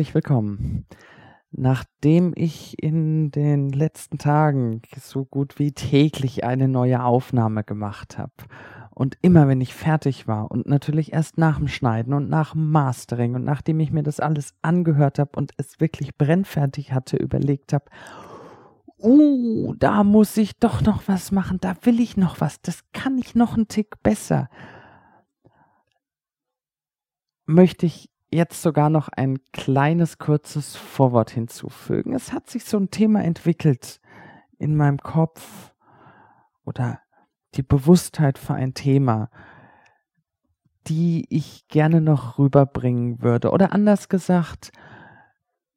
Herzlich willkommen. Nachdem ich in den letzten Tagen so gut wie täglich eine neue Aufnahme gemacht habe und immer wenn ich fertig war und natürlich erst nach dem Schneiden und nach dem Mastering und nachdem ich mir das alles angehört habe und es wirklich brennfertig hatte, überlegt habe, uh, da muss ich doch noch was machen, da will ich noch was, das kann ich noch einen Tick besser. Möchte ich jetzt sogar noch ein kleines kurzes Vorwort hinzufügen. Es hat sich so ein Thema entwickelt in meinem Kopf oder die Bewusstheit für ein Thema, die ich gerne noch rüberbringen würde. Oder anders gesagt,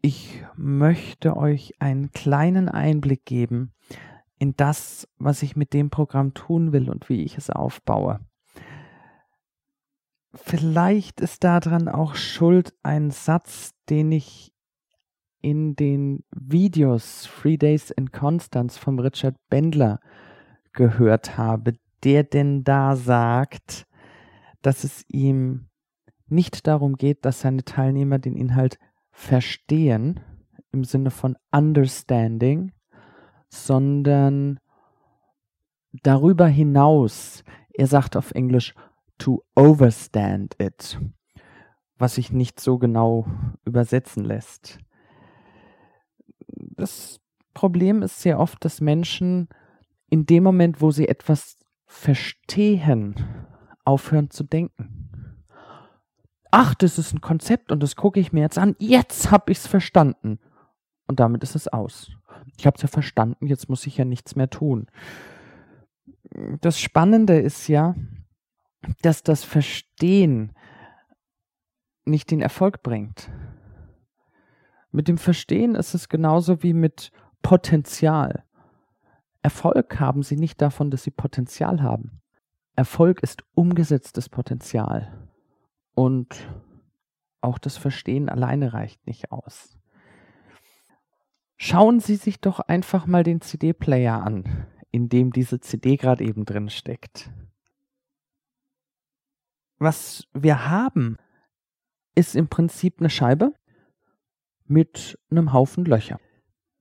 ich möchte euch einen kleinen Einblick geben in das, was ich mit dem Programm tun will und wie ich es aufbaue. Vielleicht ist daran auch schuld ein Satz, den ich in den Videos Three Days in Constance vom Richard Bendler gehört habe, der denn da sagt, dass es ihm nicht darum geht, dass seine Teilnehmer den Inhalt verstehen, im Sinne von Understanding, sondern darüber hinaus, er sagt auf Englisch, to overstand it, was sich nicht so genau übersetzen lässt. Das Problem ist sehr oft, dass Menschen in dem Moment, wo sie etwas verstehen, aufhören zu denken. Ach, das ist ein Konzept und das gucke ich mir jetzt an. Jetzt habe ich es verstanden. Und damit ist es aus. Ich habe es ja verstanden, jetzt muss ich ja nichts mehr tun. Das Spannende ist ja, dass das Verstehen nicht den Erfolg bringt. Mit dem Verstehen ist es genauso wie mit Potenzial. Erfolg haben sie nicht davon, dass sie Potenzial haben. Erfolg ist umgesetztes Potenzial. Und auch das Verstehen alleine reicht nicht aus. Schauen Sie sich doch einfach mal den CD-Player an, in dem diese CD gerade eben drin steckt was wir haben, ist im Prinzip eine Scheibe mit einem Haufen Löcher.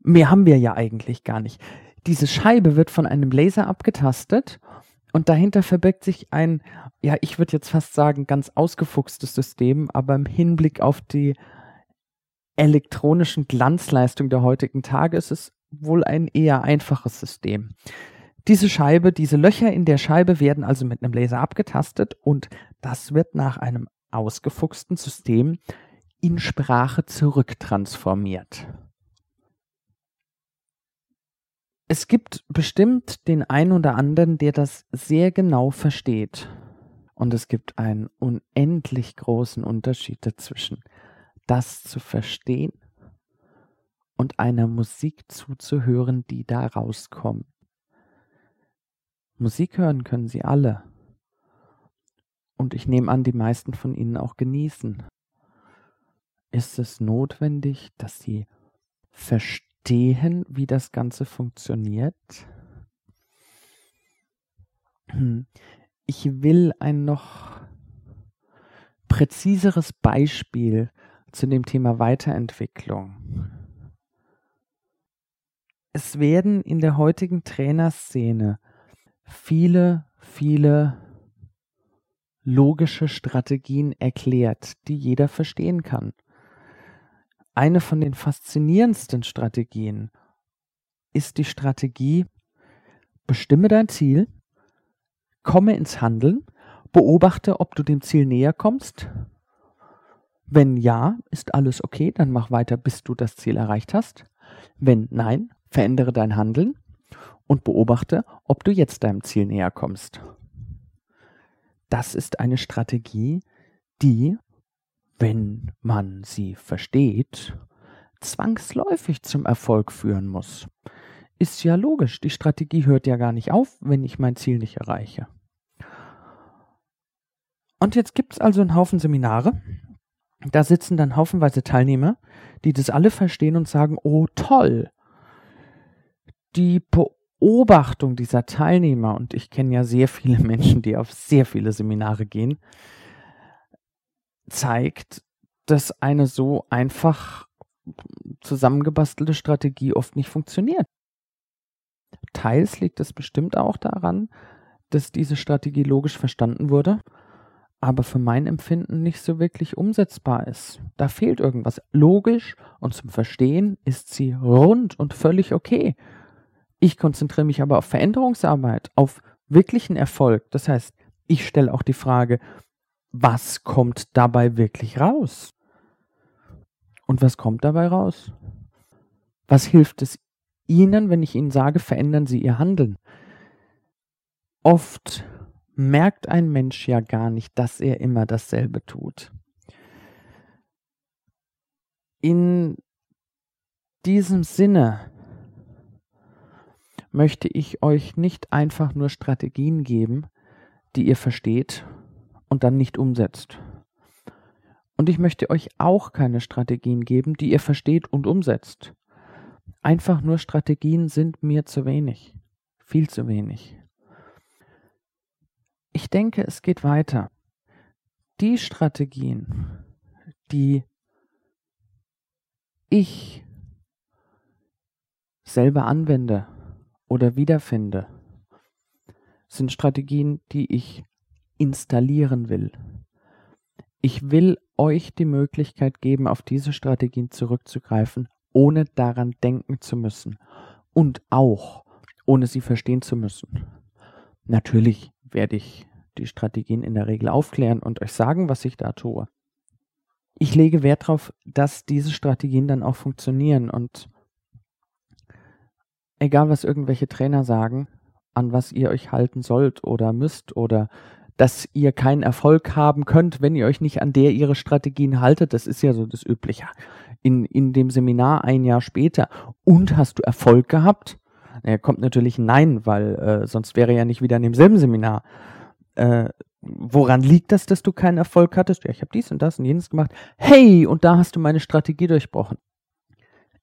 Mehr haben wir ja eigentlich gar nicht. Diese Scheibe wird von einem Laser abgetastet und dahinter verbirgt sich ein, ja, ich würde jetzt fast sagen, ganz ausgefuchstes System, aber im Hinblick auf die elektronischen Glanzleistung der heutigen Tage ist es wohl ein eher einfaches System. Diese Scheibe, diese Löcher in der Scheibe werden also mit einem Laser abgetastet und das wird nach einem ausgefuchsten System in Sprache zurücktransformiert. Es gibt bestimmt den einen oder anderen, der das sehr genau versteht. Und es gibt einen unendlich großen Unterschied dazwischen, das zu verstehen und einer Musik zuzuhören, die da rauskommt. Musik hören können Sie alle. Und ich nehme an, die meisten von Ihnen auch genießen. Ist es notwendig, dass Sie verstehen, wie das Ganze funktioniert? Hm. Ich will ein noch präziseres Beispiel zu dem Thema Weiterentwicklung. Es werden in der heutigen Trainerszene viele, viele logische Strategien erklärt, die jeder verstehen kann. Eine von den faszinierendsten Strategien ist die Strategie, bestimme dein Ziel, komme ins Handeln, beobachte, ob du dem Ziel näher kommst. Wenn ja, ist alles okay, dann mach weiter, bis du das Ziel erreicht hast. Wenn nein, verändere dein Handeln und beobachte, ob du jetzt deinem Ziel näher kommst. Das ist eine Strategie, die, wenn man sie versteht, zwangsläufig zum Erfolg führen muss. Ist ja logisch, die Strategie hört ja gar nicht auf, wenn ich mein Ziel nicht erreiche. Und jetzt gibt es also einen Haufen Seminare. Da sitzen dann haufenweise Teilnehmer, die das alle verstehen und sagen, oh toll. Die Beobachtung dieser Teilnehmer, und ich kenne ja sehr viele Menschen, die auf sehr viele Seminare gehen, zeigt, dass eine so einfach zusammengebastelte Strategie oft nicht funktioniert. Teils liegt es bestimmt auch daran, dass diese Strategie logisch verstanden wurde, aber für mein Empfinden nicht so wirklich umsetzbar ist. Da fehlt irgendwas. Logisch und zum Verstehen ist sie rund und völlig okay. Ich konzentriere mich aber auf Veränderungsarbeit, auf wirklichen Erfolg. Das heißt, ich stelle auch die Frage, was kommt dabei wirklich raus? Und was kommt dabei raus? Was hilft es Ihnen, wenn ich Ihnen sage, verändern Sie Ihr Handeln? Oft merkt ein Mensch ja gar nicht, dass er immer dasselbe tut. In diesem Sinne möchte ich euch nicht einfach nur Strategien geben, die ihr versteht und dann nicht umsetzt. Und ich möchte euch auch keine Strategien geben, die ihr versteht und umsetzt. Einfach nur Strategien sind mir zu wenig. Viel zu wenig. Ich denke, es geht weiter. Die Strategien, die ich selber anwende oder wiederfinde, sind Strategien, die ich installieren will. Ich will euch die Möglichkeit geben, auf diese Strategien zurückzugreifen, ohne daran denken zu müssen und auch ohne sie verstehen zu müssen. Natürlich werde ich die Strategien in der Regel aufklären und euch sagen, was ich da tue. Ich lege Wert darauf, dass diese Strategien dann auch funktionieren und egal was irgendwelche Trainer sagen, an was ihr euch halten sollt oder müsst oder dass ihr keinen Erfolg haben könnt, wenn ihr euch nicht an der ihre Strategien haltet. Das ist ja so das Übliche. In, in dem Seminar ein Jahr später. Und hast du Erfolg gehabt? Naja, kommt natürlich Nein, weil äh, sonst wäre ja nicht wieder in demselben Seminar. Äh, woran liegt das, dass du keinen Erfolg hattest? Ja, ich habe dies und das und jenes gemacht. Hey, und da hast du meine Strategie durchbrochen.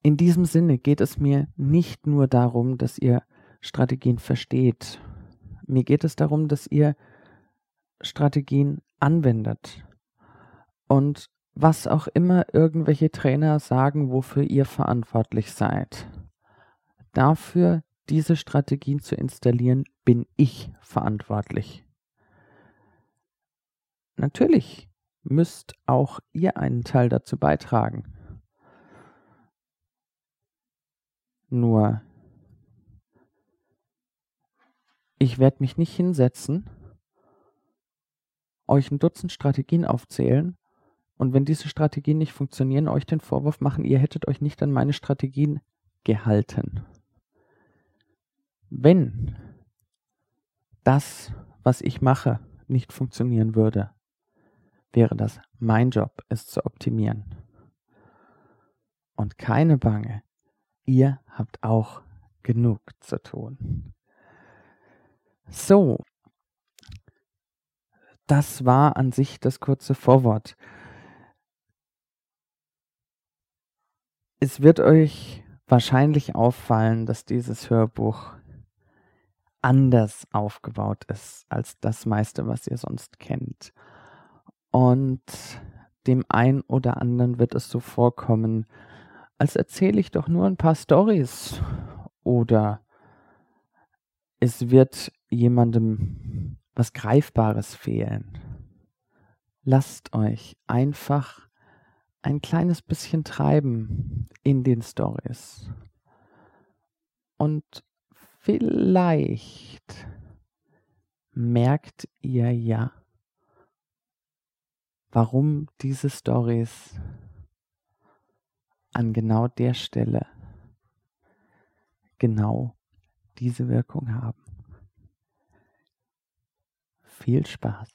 In diesem Sinne geht es mir nicht nur darum, dass ihr Strategien versteht. Mir geht es darum, dass ihr Strategien anwendet. Und was auch immer irgendwelche Trainer sagen, wofür ihr verantwortlich seid. Dafür diese Strategien zu installieren, bin ich verantwortlich. Natürlich müsst auch ihr einen Teil dazu beitragen. Nur, ich werde mich nicht hinsetzen, euch ein Dutzend Strategien aufzählen und wenn diese Strategien nicht funktionieren, euch den Vorwurf machen, ihr hättet euch nicht an meine Strategien gehalten. Wenn das, was ich mache, nicht funktionieren würde, wäre das mein Job, es zu optimieren. Und keine Bange, ihr habt auch genug zu tun. So, das war an sich das kurze Vorwort. Es wird euch wahrscheinlich auffallen, dass dieses Hörbuch anders aufgebaut ist als das meiste, was ihr sonst kennt. Und dem einen oder anderen wird es so vorkommen, als erzähle ich doch nur ein paar Stories oder es wird jemandem was Greifbares fehlen. Lasst euch einfach ein kleines bisschen treiben in den Stories. Und vielleicht merkt ihr ja, warum diese Stories an genau der Stelle genau diese Wirkung haben. Viel Spaß!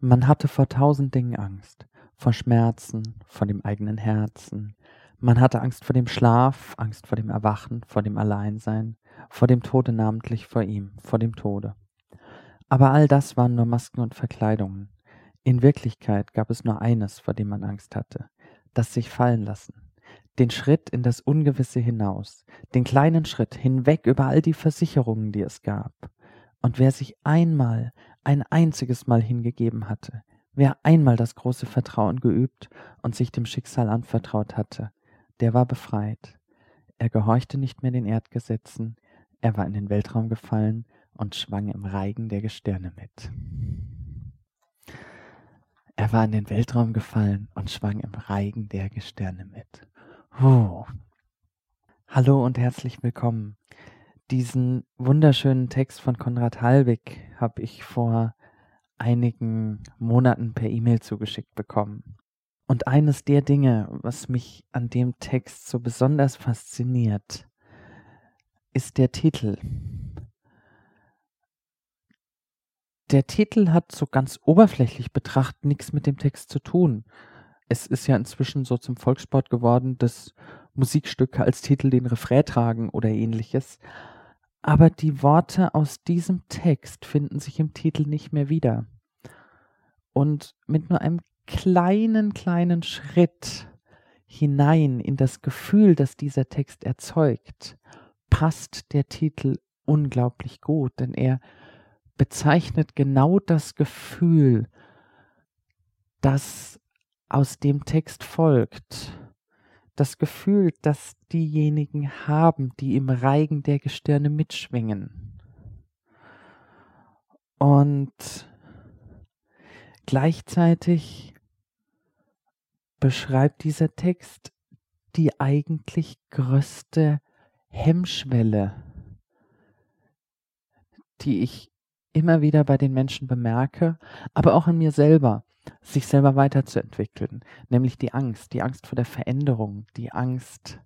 Man hatte vor tausend Dingen Angst, vor Schmerzen, vor dem eigenen Herzen, man hatte Angst vor dem Schlaf, Angst vor dem Erwachen, vor dem Alleinsein, vor dem Tode namentlich vor ihm, vor dem Tode. Aber all das waren nur Masken und Verkleidungen. In Wirklichkeit gab es nur eines, vor dem man Angst hatte, das sich fallen lassen, den Schritt in das Ungewisse hinaus, den kleinen Schritt hinweg über all die Versicherungen, die es gab. Und wer sich einmal, ein einziges Mal hingegeben hatte, wer einmal das große Vertrauen geübt und sich dem Schicksal anvertraut hatte, der war befreit. Er gehorchte nicht mehr den Erdgesetzen, er war in den Weltraum gefallen und schwang im Reigen der Gestirne mit. Er war in den Weltraum gefallen und schwang im Reigen der Gestirne mit. Oh. Hallo und herzlich willkommen. Diesen wunderschönen Text von Konrad Halbig habe ich vor einigen Monaten per E-Mail zugeschickt bekommen. Und eines der Dinge, was mich an dem Text so besonders fasziniert, ist der Titel. Der Titel hat so ganz oberflächlich betrachtet nichts mit dem Text zu tun. Es ist ja inzwischen so zum Volkssport geworden, dass Musikstücke als Titel den Refrain tragen oder ähnliches. Aber die Worte aus diesem Text finden sich im Titel nicht mehr wieder. Und mit nur einem kleinen, kleinen Schritt hinein in das Gefühl, das dieser Text erzeugt, passt der Titel unglaublich gut, denn er bezeichnet genau das Gefühl, das aus dem Text folgt. Das Gefühl, das diejenigen haben, die im Reigen der Gestirne mitschwingen. Und gleichzeitig beschreibt dieser Text die eigentlich größte Hemmschwelle, die ich immer wieder bei den Menschen bemerke, aber auch in mir selber, sich selber weiterzuentwickeln, nämlich die Angst, die Angst vor der Veränderung, die Angst,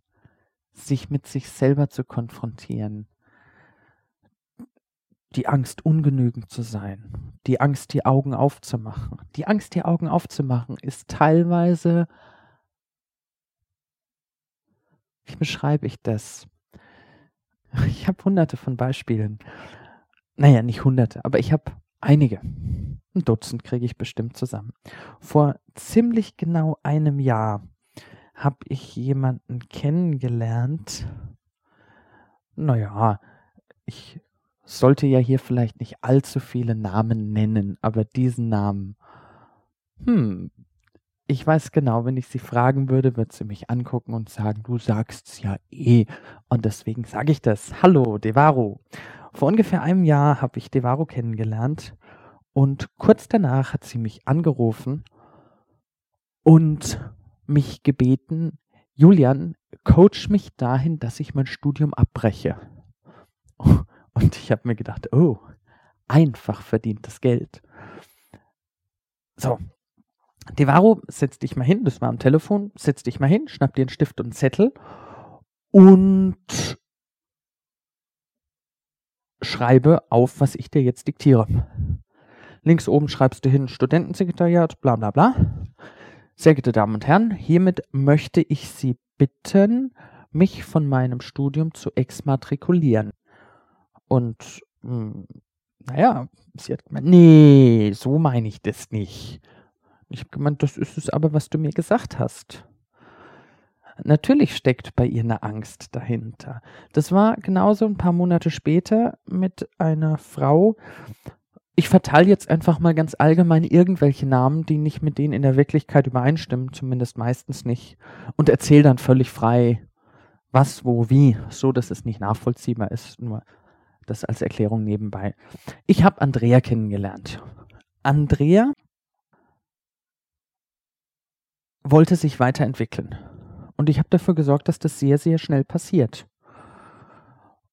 sich mit sich selber zu konfrontieren, die Angst, ungenügend zu sein, die Angst, die Augen aufzumachen. Die Angst, die Augen aufzumachen, ist teilweise, wie beschreibe ich das? Ich habe hunderte von Beispielen. Naja, nicht hunderte, aber ich habe einige. Ein Dutzend kriege ich bestimmt zusammen. Vor ziemlich genau einem Jahr habe ich jemanden kennengelernt. Naja, ich sollte ja hier vielleicht nicht allzu viele Namen nennen, aber diesen Namen, hm, ich weiß genau, wenn ich sie fragen würde, wird sie mich angucken und sagen, du sagst's ja eh. Und deswegen sage ich das. Hallo, Devaro. Vor ungefähr einem Jahr habe ich Devaro kennengelernt und kurz danach hat sie mich angerufen und mich gebeten, Julian, coach mich dahin, dass ich mein Studium abbreche. Und ich habe mir gedacht, oh, einfach verdientes Geld. So, Devaro, setz dich mal hin, das war am Telefon, setz dich mal hin, schnapp dir einen Stift und einen Zettel und schreibe auf, was ich dir jetzt diktiere. Links oben schreibst du hin Studentensekretariat, bla bla bla. Sehr geehrte Damen und Herren, hiermit möchte ich Sie bitten, mich von meinem Studium zu exmatrikulieren. Und mh, hm, naja, sie hat gemeint, nee, so meine ich das nicht. Ich habe gemeint, das ist es aber, was du mir gesagt hast. Natürlich steckt bei ihr eine Angst dahinter. Das war genauso ein paar Monate später mit einer Frau. Ich verteile jetzt einfach mal ganz allgemein irgendwelche Namen, die nicht mit denen in der Wirklichkeit übereinstimmen, zumindest meistens nicht, und erzähle dann völlig frei, was, wo, wie, so dass es nicht nachvollziehbar ist. Nur das als Erklärung nebenbei. Ich habe Andrea kennengelernt. Andrea wollte sich weiterentwickeln. Und ich habe dafür gesorgt, dass das sehr, sehr schnell passiert.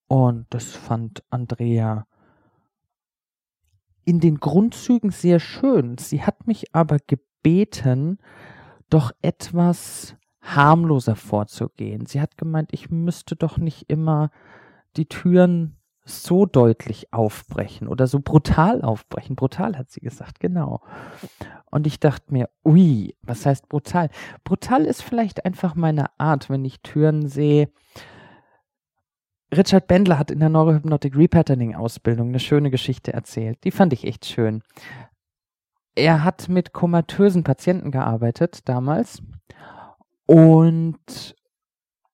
Und das fand Andrea in den Grundzügen sehr schön. Sie hat mich aber gebeten, doch etwas harmloser vorzugehen. Sie hat gemeint, ich müsste doch nicht immer die Türen so deutlich aufbrechen oder so brutal aufbrechen. Brutal hat sie gesagt, genau. Und ich dachte mir, ui, was heißt brutal? Brutal ist vielleicht einfach meine Art, wenn ich Türen sehe. Richard Bendler hat in der Neurohypnotic Repatterning Ausbildung eine schöne Geschichte erzählt. Die fand ich echt schön. Er hat mit komatösen Patienten gearbeitet damals und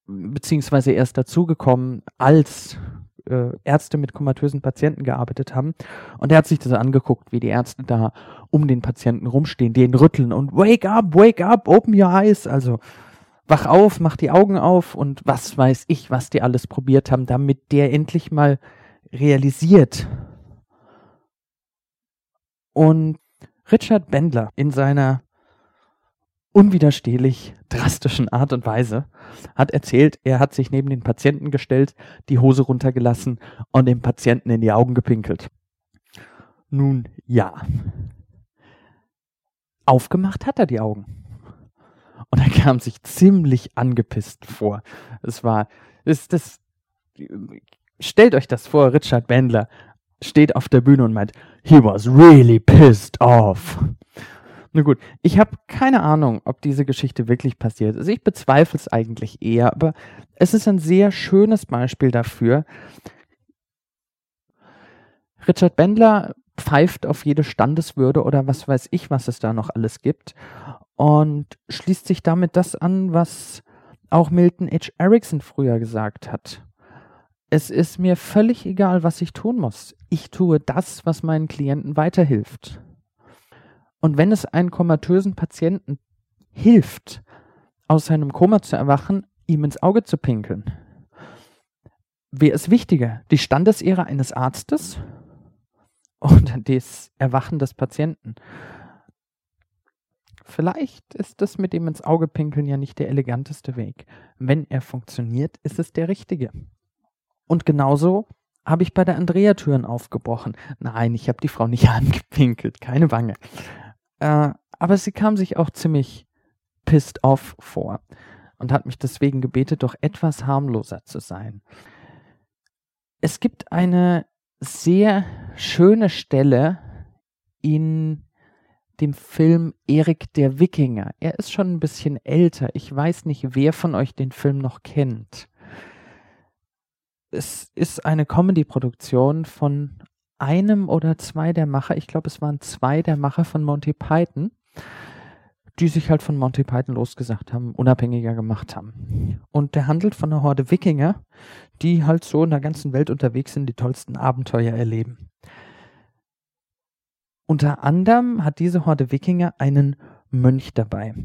beziehungsweise erst dazugekommen, als äh, Ärzte mit komatösen Patienten gearbeitet haben. Und er hat sich das angeguckt, wie die Ärzte da um den Patienten rumstehen, den rütteln und wake up, wake up, open your eyes. Also wach auf, mach die Augen auf und was weiß ich, was die alles probiert haben, damit der endlich mal realisiert. Und Richard Bendler in seiner unwiderstehlich drastischen Art und Weise hat erzählt, er hat sich neben den Patienten gestellt, die Hose runtergelassen und dem Patienten in die Augen gepinkelt. Nun ja. Aufgemacht hat er die Augen. Und er kam sich ziemlich angepisst vor. Es war, ist das, stellt euch das vor, Richard Bendler steht auf der Bühne und meint, he was really pissed off. Na gut, ich habe keine Ahnung, ob diese Geschichte wirklich passiert ist. Ich bezweifle es eigentlich eher, aber es ist ein sehr schönes Beispiel dafür. Richard Bendler pfeift auf jede Standeswürde oder was weiß ich, was es da noch alles gibt und schließt sich damit das an, was auch Milton H. Erickson früher gesagt hat. Es ist mir völlig egal, was ich tun muss. Ich tue das, was meinen Klienten weiterhilft. Und wenn es einen komatösen Patienten hilft, aus seinem Koma zu erwachen, ihm ins Auge zu pinkeln, wäre es wichtiger, die Standesehre eines Arztes oder das Erwachen des Patienten? Vielleicht ist das mit dem ins Auge pinkeln ja nicht der eleganteste Weg. Wenn er funktioniert, ist es der richtige. Und genauso habe ich bei der Andrea Türen aufgebrochen. Nein, ich habe die Frau nicht angepinkelt, keine Bange. Äh, aber sie kam sich auch ziemlich pissed off vor und hat mich deswegen gebetet, doch etwas harmloser zu sein. Es gibt eine sehr schöne Stelle in dem Film Erik der Wikinger. Er ist schon ein bisschen älter. Ich weiß nicht, wer von euch den Film noch kennt. Es ist eine Comedy-Produktion von einem oder zwei der Macher, ich glaube, es waren zwei der Macher von Monty Python, die sich halt von Monty Python losgesagt haben, unabhängiger gemacht haben. Und der handelt von einer Horde Wikinger, die halt so in der ganzen Welt unterwegs sind, die tollsten Abenteuer erleben. Unter anderem hat diese Horde Wikinger einen Mönch dabei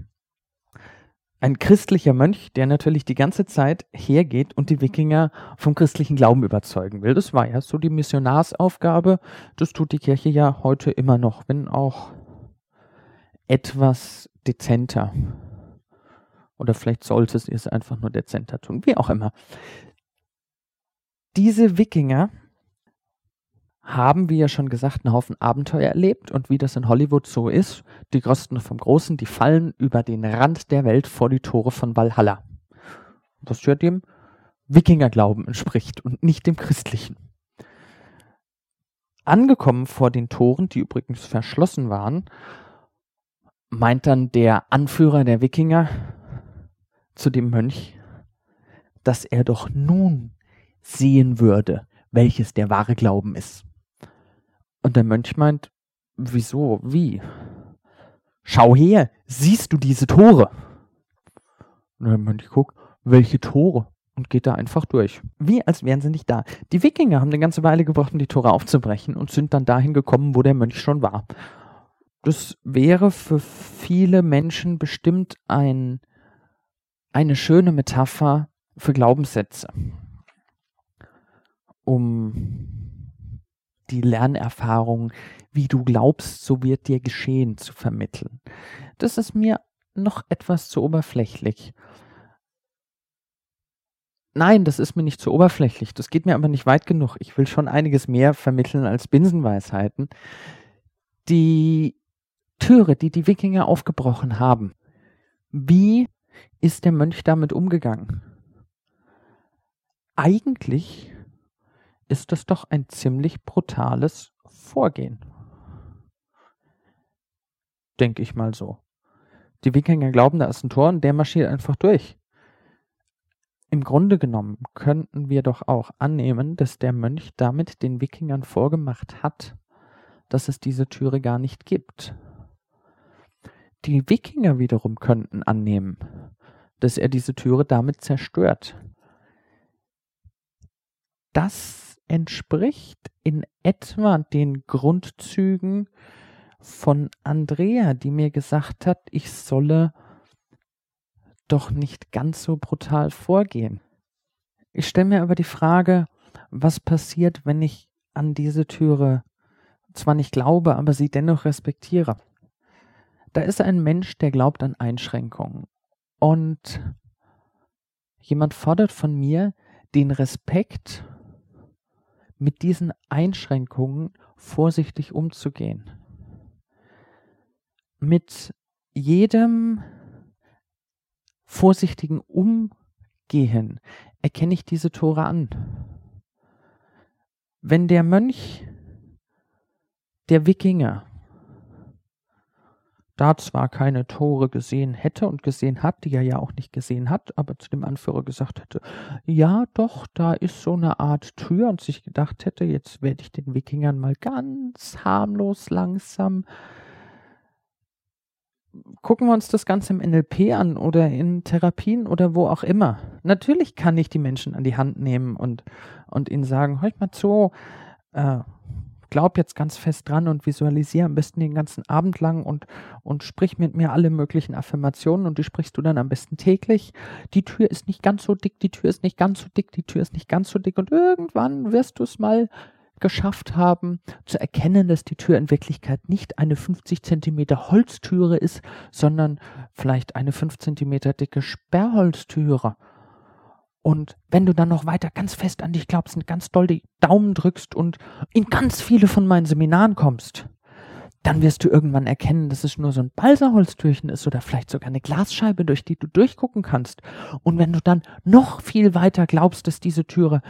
ein christlicher Mönch, der natürlich die ganze Zeit hergeht und die Wikinger vom christlichen Glauben überzeugen will. Das war ja so die Missionarsaufgabe. Das tut die Kirche ja heute immer noch, wenn auch etwas dezenter. Oder vielleicht sollte es einfach nur dezenter tun, wie auch immer. Diese Wikinger haben, wie ja schon gesagt, einen Haufen Abenteuer erlebt und wie das in Hollywood so ist, die Größten vom Großen, die fallen über den Rand der Welt vor die Tore von Valhalla. Was ja dem Wikingerglauben entspricht und nicht dem christlichen. Angekommen vor den Toren, die übrigens verschlossen waren, meint dann der Anführer der Wikinger zu dem Mönch, dass er doch nun sehen würde, welches der wahre Glauben ist. Und der Mönch meint, wieso, wie? Schau her, siehst du diese Tore? Und der Mönch guckt, welche Tore? Und geht da einfach durch. Wie als wären sie nicht da. Die Wikinger haben eine ganze Weile gebraucht, um die Tore aufzubrechen und sind dann dahin gekommen, wo der Mönch schon war. Das wäre für viele Menschen bestimmt ein, eine schöne Metapher für Glaubenssätze. Um die Lernerfahrung, wie du glaubst, so wird dir geschehen, zu vermitteln. Das ist mir noch etwas zu oberflächlich. Nein, das ist mir nicht zu oberflächlich. Das geht mir aber nicht weit genug. Ich will schon einiges mehr vermitteln als Binsenweisheiten. Die Türe, die die Wikinger aufgebrochen haben, wie ist der Mönch damit umgegangen? Eigentlich ist das doch ein ziemlich brutales Vorgehen. Denke ich mal so. Die Wikinger glauben, da ist ein Tor und der marschiert einfach durch. Im Grunde genommen könnten wir doch auch annehmen, dass der Mönch damit den Wikingern vorgemacht hat, dass es diese Türe gar nicht gibt. Die Wikinger wiederum könnten annehmen, dass er diese Türe damit zerstört. Das entspricht in etwa den Grundzügen von Andrea, die mir gesagt hat, ich solle doch nicht ganz so brutal vorgehen. Ich stelle mir aber die Frage, was passiert, wenn ich an diese Türe zwar nicht glaube, aber sie dennoch respektiere. Da ist ein Mensch, der glaubt an Einschränkungen. Und jemand fordert von mir den Respekt, mit diesen Einschränkungen vorsichtig umzugehen. Mit jedem vorsichtigen Umgehen erkenne ich diese Tore an. Wenn der Mönch der Wikinger da zwar keine Tore gesehen hätte und gesehen hat, die er ja auch nicht gesehen hat, aber zu dem Anführer gesagt hätte, ja doch, da ist so eine Art Tür und sich gedacht hätte, jetzt werde ich den Wikingern mal ganz harmlos langsam gucken wir uns das Ganze im NLP an oder in Therapien oder wo auch immer. Natürlich kann ich die Menschen an die Hand nehmen und, und ihnen sagen, hört mal zu, äh, glaub jetzt ganz fest dran und visualisiere am besten den ganzen Abend lang und, und sprich mit mir alle möglichen Affirmationen und die sprichst du dann am besten täglich. Die Tür ist nicht ganz so dick, die Tür ist nicht ganz so dick, die Tür ist nicht ganz so dick und irgendwann wirst du es mal geschafft haben, zu erkennen, dass die Tür in Wirklichkeit nicht eine 50 Zentimeter Holztüre ist, sondern vielleicht eine 5 Zentimeter dicke Sperrholztüre. Und wenn du dann noch weiter ganz fest an dich glaubst und ganz doll die Daumen drückst und in ganz viele von meinen Seminaren kommst, dann wirst du irgendwann erkennen, dass es nur so ein Balsaholztürchen ist oder vielleicht sogar eine Glasscheibe, durch die du durchgucken kannst. Und wenn du dann noch viel weiter glaubst, dass diese Türe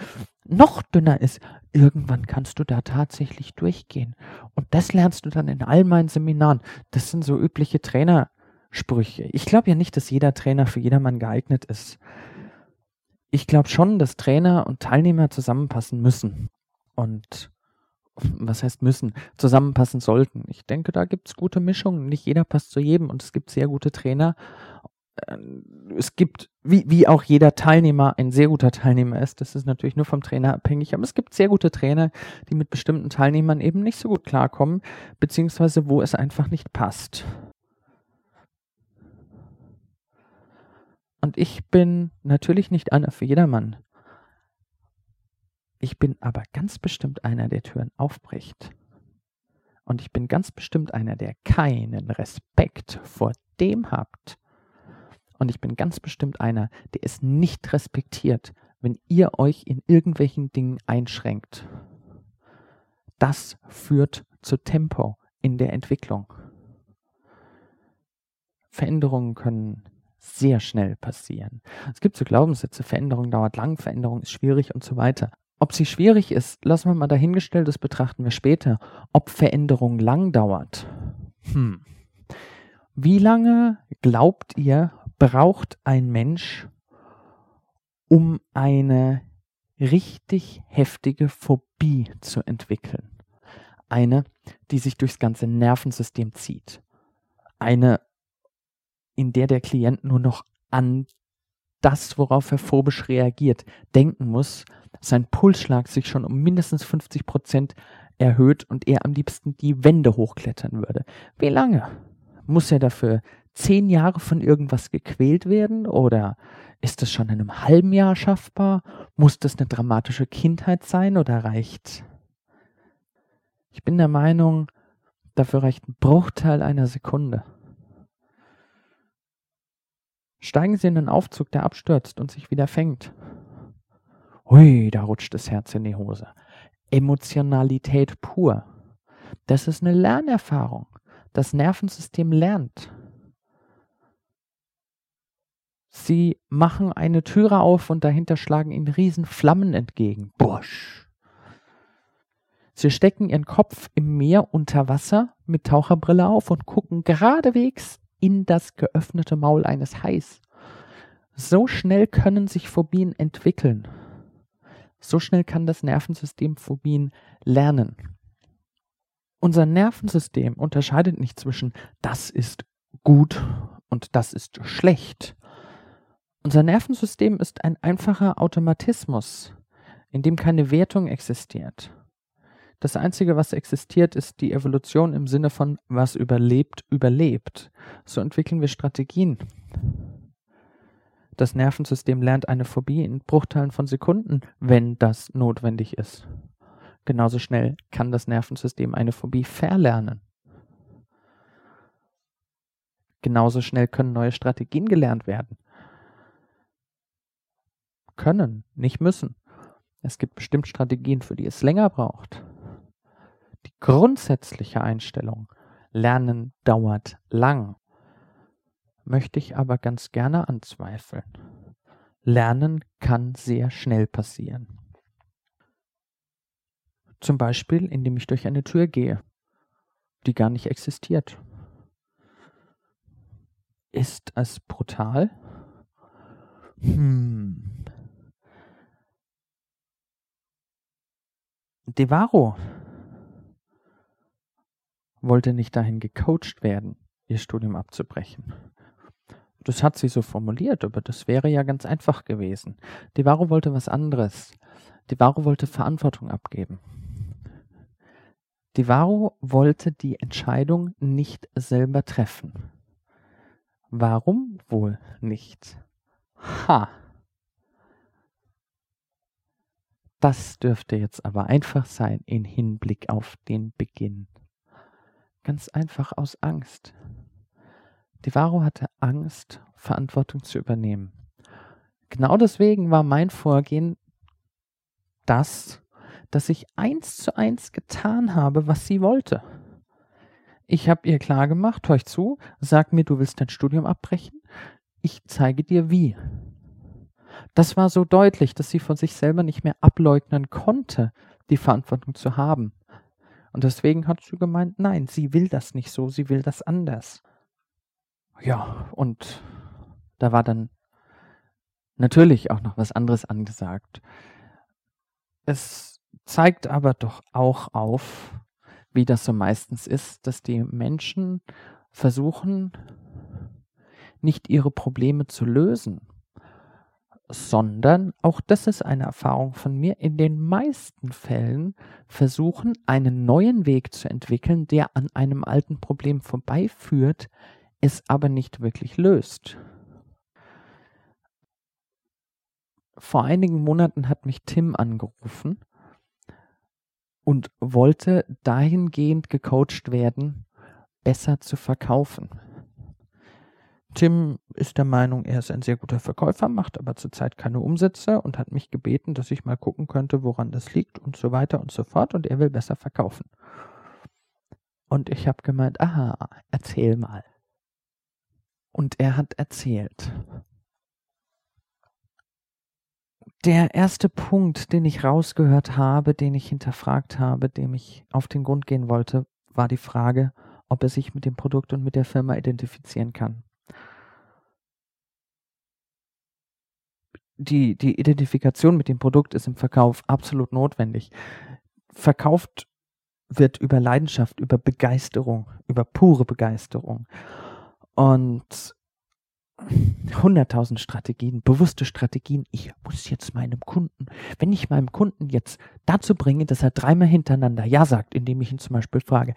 noch dünner ist, irgendwann kannst du da tatsächlich durchgehen. Und das lernst du dann in all meinen Seminaren. Das sind so übliche Trainersprüche. Ich glaube ja nicht, dass jeder Trainer für jedermann geeignet ist. Ich glaube schon, dass Trainer und Teilnehmer zusammenpassen müssen. Und was heißt müssen, zusammenpassen sollten. Ich denke, da gibt es gute Mischungen. Nicht jeder passt zu jedem und es gibt sehr gute Trainer. Ähm, es gibt, wie, wie auch jeder Teilnehmer ein sehr guter Teilnehmer ist, das ist natürlich nur vom Trainer abhängig, aber es gibt sehr gute Trainer, die mit bestimmten Teilnehmern eben nicht so gut klarkommen, beziehungsweise wo es einfach nicht passt. Und ich bin natürlich nicht einer für jedermann. Ich bin aber ganz bestimmt einer, der Türen aufbricht. Und ich bin ganz bestimmt einer, der keinen Respekt vor dem habt. Und ich bin ganz bestimmt einer, der es nicht respektiert, wenn ihr euch in irgendwelchen Dingen einschränkt. Das führt zu Tempo in der Entwicklung. Veränderungen können sehr schnell passieren. Es gibt so Glaubenssätze, Veränderung dauert lang, Veränderung ist schwierig und so weiter. Ob sie schwierig ist, lassen wir mal dahingestellt, das betrachten wir später. Ob Veränderung lang dauert. Hm. Wie lange glaubt ihr, braucht ein Mensch, um eine richtig heftige Phobie zu entwickeln? Eine, die sich durchs ganze Nervensystem zieht. Eine, in der der Klient nur noch an das, worauf er phobisch reagiert, denken muss, sein Pulsschlag sich schon um mindestens 50 Prozent erhöht und er am liebsten die Wände hochklettern würde. Wie lange? Muss er dafür zehn Jahre von irgendwas gequält werden oder ist das schon in einem halben Jahr schaffbar? Muss das eine dramatische Kindheit sein oder reicht? Ich bin der Meinung, dafür reicht ein Bruchteil einer Sekunde. Steigen Sie in einen Aufzug, der abstürzt und sich wieder fängt. Hui, da rutscht das Herz in die Hose. Emotionalität pur. Das ist eine Lernerfahrung. Das Nervensystem lernt. Sie machen eine Türe auf und dahinter schlagen ihnen riesen Flammen entgegen. Busch. Sie stecken ihren Kopf im Meer unter Wasser mit Taucherbrille auf und gucken geradewegs in das geöffnete Maul eines Hais. So schnell können sich Phobien entwickeln. So schnell kann das Nervensystem Phobien lernen. Unser Nervensystem unterscheidet nicht zwischen das ist gut und das ist schlecht, Unser Nervensystem ist ein einfacher Automatismus, in dem keine Wertung existiert. Das Einzige, was existiert, ist die Evolution im Sinne von was überlebt, überlebt. So entwickeln wir Strategien. Das Nervensystem lernt eine Phobie in Bruchteilen von Sekunden, wenn das notwendig ist. Genauso schnell kann das Nervensystem eine Phobie verlernen. Genauso schnell können neue Strategien gelernt werden. Können, nicht müssen. Es gibt bestimmt Strategien, für die es länger braucht. Grundsätzliche Einstellung, Lernen dauert lang, möchte ich aber ganz gerne anzweifeln. Lernen kann sehr schnell passieren. Zum Beispiel, indem ich durch eine Tür gehe, die gar nicht existiert. Ist es brutal? Hm. Devaro wollte nicht dahin gecoacht werden, ihr Studium abzubrechen. Das hat sie so formuliert, aber das wäre ja ganz einfach gewesen. Devaro wollte was anderes. Devaro wollte Verantwortung abgeben. Devaro wollte die Entscheidung nicht selber treffen. Warum wohl nicht? Ha! Das dürfte jetzt aber einfach sein in Hinblick auf den Beginn. Ganz einfach aus Angst. Devaro hatte Angst, Verantwortung zu übernehmen. Genau deswegen war mein Vorgehen das, dass ich eins zu eins getan habe, was sie wollte. Ich habe ihr klar gemacht, hör zu, sag mir, du willst dein Studium abbrechen, ich zeige dir wie. Das war so deutlich, dass sie von sich selber nicht mehr ableugnen konnte, die Verantwortung zu haben. Und deswegen hat sie gemeint, nein, sie will das nicht so, sie will das anders. Ja, und da war dann natürlich auch noch was anderes angesagt. Es zeigt aber doch auch auf, wie das so meistens ist, dass die Menschen versuchen, nicht ihre Probleme zu lösen, sondern, auch das ist eine Erfahrung von mir, in den meisten Fällen versuchen, einen neuen Weg zu entwickeln, der an einem alten Problem vorbeiführt, es aber nicht wirklich löst. Vor einigen Monaten hat mich Tim angerufen und wollte dahingehend gecoacht werden, besser zu verkaufen. Tim ist der Meinung, er ist ein sehr guter Verkäufer, macht aber zurzeit keine Umsätze und hat mich gebeten, dass ich mal gucken könnte, woran das liegt und so weiter und so fort und er will besser verkaufen. Und ich habe gemeint, aha, erzähl mal. Und er hat erzählt. Der erste Punkt, den ich rausgehört habe, den ich hinterfragt habe, dem ich auf den Grund gehen wollte, war die Frage, ob er sich mit dem Produkt und mit der Firma identifizieren kann. Die, die Identifikation mit dem Produkt ist im Verkauf absolut notwendig. Verkauft wird über Leidenschaft, über Begeisterung, über pure Begeisterung und 100.000 Strategien, bewusste Strategien. Ich muss jetzt meinem Kunden, wenn ich meinem Kunden jetzt dazu bringe, dass er dreimal hintereinander Ja sagt, indem ich ihn zum Beispiel frage,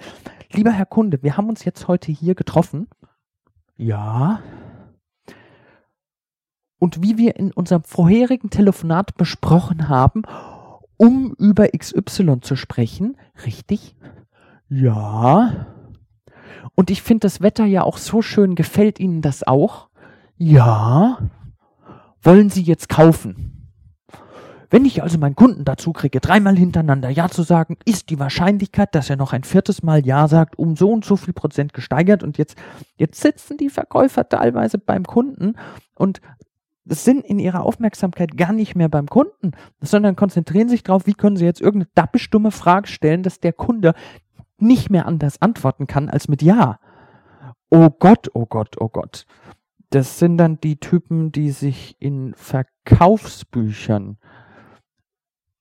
lieber Herr Kunde, wir haben uns jetzt heute hier getroffen. Ja. Und wie wir in unserem vorherigen Telefonat besprochen haben, um über XY zu sprechen, richtig? Ja. Und ich finde das Wetter ja auch so schön. Gefällt Ihnen das auch? Ja. Wollen Sie jetzt kaufen? Wenn ich also meinen Kunden dazu kriege, dreimal hintereinander Ja zu sagen, ist die Wahrscheinlichkeit, dass er noch ein viertes Mal Ja sagt, um so und so viel Prozent gesteigert. Und jetzt, jetzt sitzen die Verkäufer teilweise beim Kunden und sind in ihrer Aufmerksamkeit gar nicht mehr beim Kunden, sondern konzentrieren sich darauf, wie können sie jetzt irgendeine dappestumme Frage stellen, dass der Kunde nicht mehr anders antworten kann als mit Ja. Oh Gott, oh Gott, oh Gott. Das sind dann die Typen, die sich in Verkaufsbüchern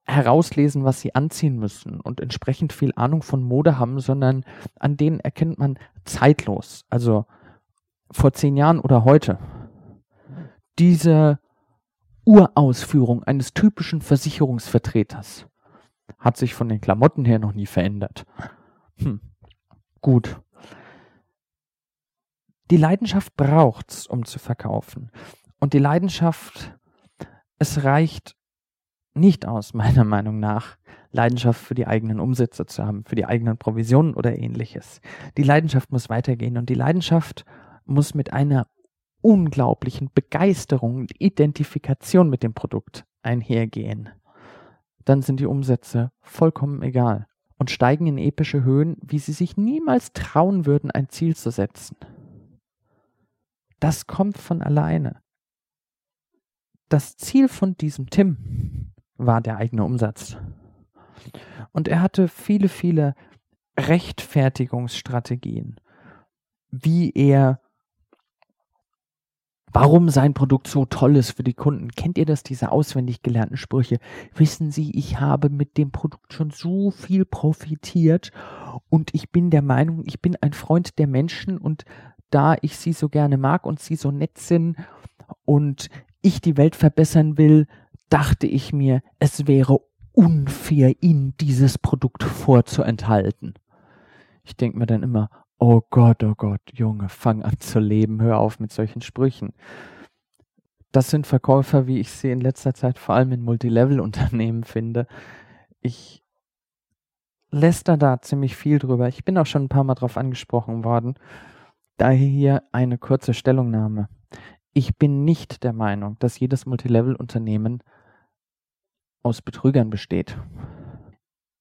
herauslesen, was sie anziehen müssen und entsprechend viel Ahnung von Mode haben, sondern an denen erkennt man zeitlos. Also vor zehn Jahren oder heute. Diese Urausführung eines typischen Versicherungsvertreters hat sich von den Klamotten her noch nie verändert. Hm. Gut. Die Leidenschaft braucht's, um zu verkaufen. Und die Leidenschaft, es reicht nicht aus, meiner Meinung nach, Leidenschaft für die eigenen Umsätze zu haben, für die eigenen Provisionen oder ähnliches. Die Leidenschaft muss weitergehen und die Leidenschaft muss mit einer unglaublichen Begeisterung und Identifikation mit dem Produkt einhergehen. Dann sind die Umsätze vollkommen egal und steigen in epische Höhen, wie sie sich niemals trauen würden, ein Ziel zu setzen. Das kommt von alleine. Das Ziel von diesem Tim war der eigene Umsatz. Und er hatte viele, viele Rechtfertigungsstrategien, wie er, warum sein Produkt so toll ist für die Kunden. Kennt ihr das, diese auswendig gelernten Sprüche? Wissen Sie, ich habe mit dem Produkt schon so viel profitiert und ich bin der Meinung, ich bin ein Freund der Menschen und da ich sie so gerne mag und sie so nett sind und ich die Welt verbessern will, dachte ich mir, es wäre unfair, ihnen dieses Produkt vorzuenthalten. Ich denke mir dann immer, oh Gott, oh Gott, Junge, fang an zu leben, hör auf mit solchen Sprüchen. Das sind Verkäufer, wie ich sie in letzter Zeit vor allem in Multilevel-Unternehmen finde. Ich läster da ziemlich viel drüber. Ich bin auch schon ein paar Mal drauf angesprochen worden. Daher hier eine kurze Stellungnahme. Ich bin nicht der Meinung, dass jedes Multilevel-Unternehmen aus Betrügern besteht.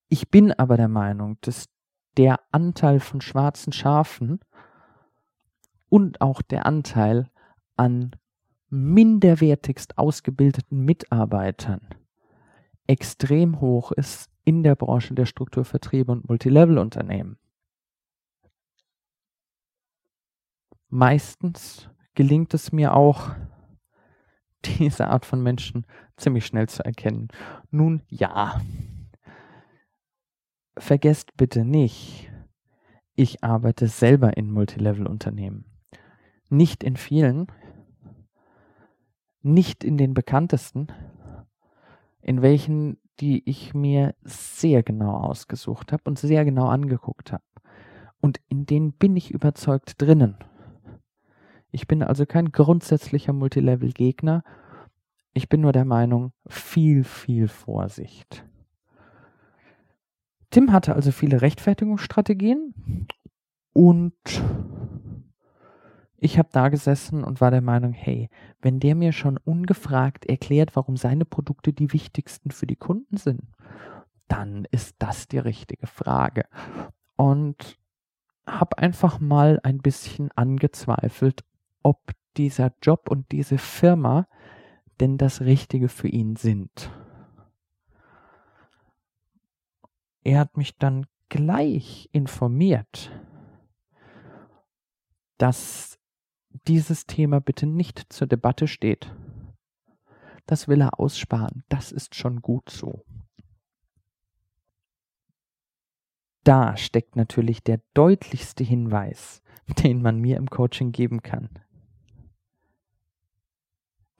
Ich bin aber der Meinung, dass der Anteil von schwarzen Schafen und auch der Anteil an minderwertigst ausgebildeten Mitarbeitern extrem hoch ist in der Branche der Strukturvertriebe und Multilevel-Unternehmen. Meistens gelingt es mir auch, diese Art von Menschen ziemlich schnell zu erkennen. Nun ja, vergesst bitte nicht, ich arbeite selber in Multilevel-Unternehmen. Nicht in vielen, nicht in den bekanntesten, in welchen, die ich mir sehr genau ausgesucht habe und sehr genau angeguckt habe. Und in denen bin ich überzeugt drinnen. Ich bin also kein grundsätzlicher Multilevel-Gegner. Ich bin nur der Meinung, viel, viel Vorsicht. Tim hatte also viele Rechtfertigungsstrategien und ich habe da gesessen und war der Meinung, hey, wenn der mir schon ungefragt erklärt, warum seine Produkte die wichtigsten für die Kunden sind, dann ist das die richtige Frage. Und habe einfach mal ein bisschen angezweifelt, ob dieser Job und diese Firma denn das Richtige für ihn sind. Er hat mich dann gleich informiert, dass dieses Thema bitte nicht zur Debatte steht. Das will er aussparen. Das ist schon gut so. Da steckt natürlich der deutlichste Hinweis, den man mir im Coaching geben kann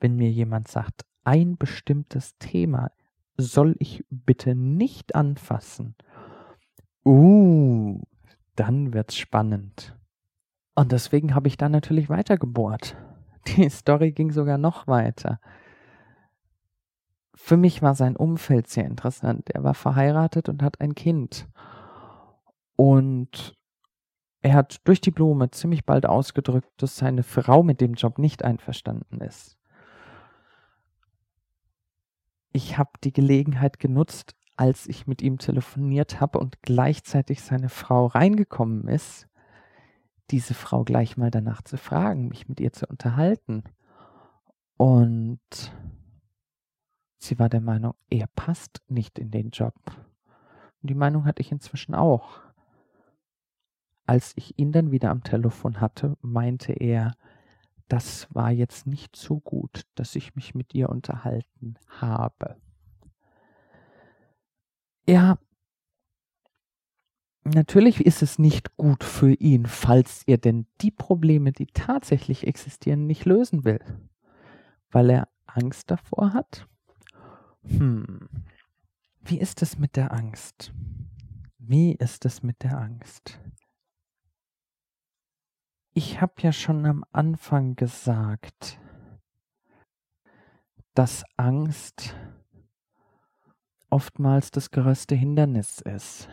wenn mir jemand sagt, ein bestimmtes Thema soll ich bitte nicht anfassen. Uh, dann wird's spannend. Und deswegen habe ich dann natürlich weitergebohrt. Die Story ging sogar noch weiter. Für mich war sein Umfeld sehr interessant. Er war verheiratet und hat ein Kind. Und er hat durch die Blume ziemlich bald ausgedrückt, dass seine Frau mit dem Job nicht einverstanden ist. Ich habe die Gelegenheit genutzt, als ich mit ihm telefoniert habe und gleichzeitig seine Frau reingekommen ist, diese Frau gleich mal danach zu fragen, mich mit ihr zu unterhalten. Und sie war der Meinung, er passt nicht in den Job. Und die Meinung hatte ich inzwischen auch. Als ich ihn dann wieder am Telefon hatte, meinte er, das war jetzt nicht so gut, dass ich mich mit ihr unterhalten habe. Ja, natürlich ist es nicht gut für ihn, falls er denn die Probleme, die tatsächlich existieren, nicht lösen will. weil er Angst davor hat? Hm. Wie ist es mit der Angst? Wie ist es mit der Angst? Ich habe ja schon am Anfang gesagt, dass Angst oftmals das größte Hindernis ist.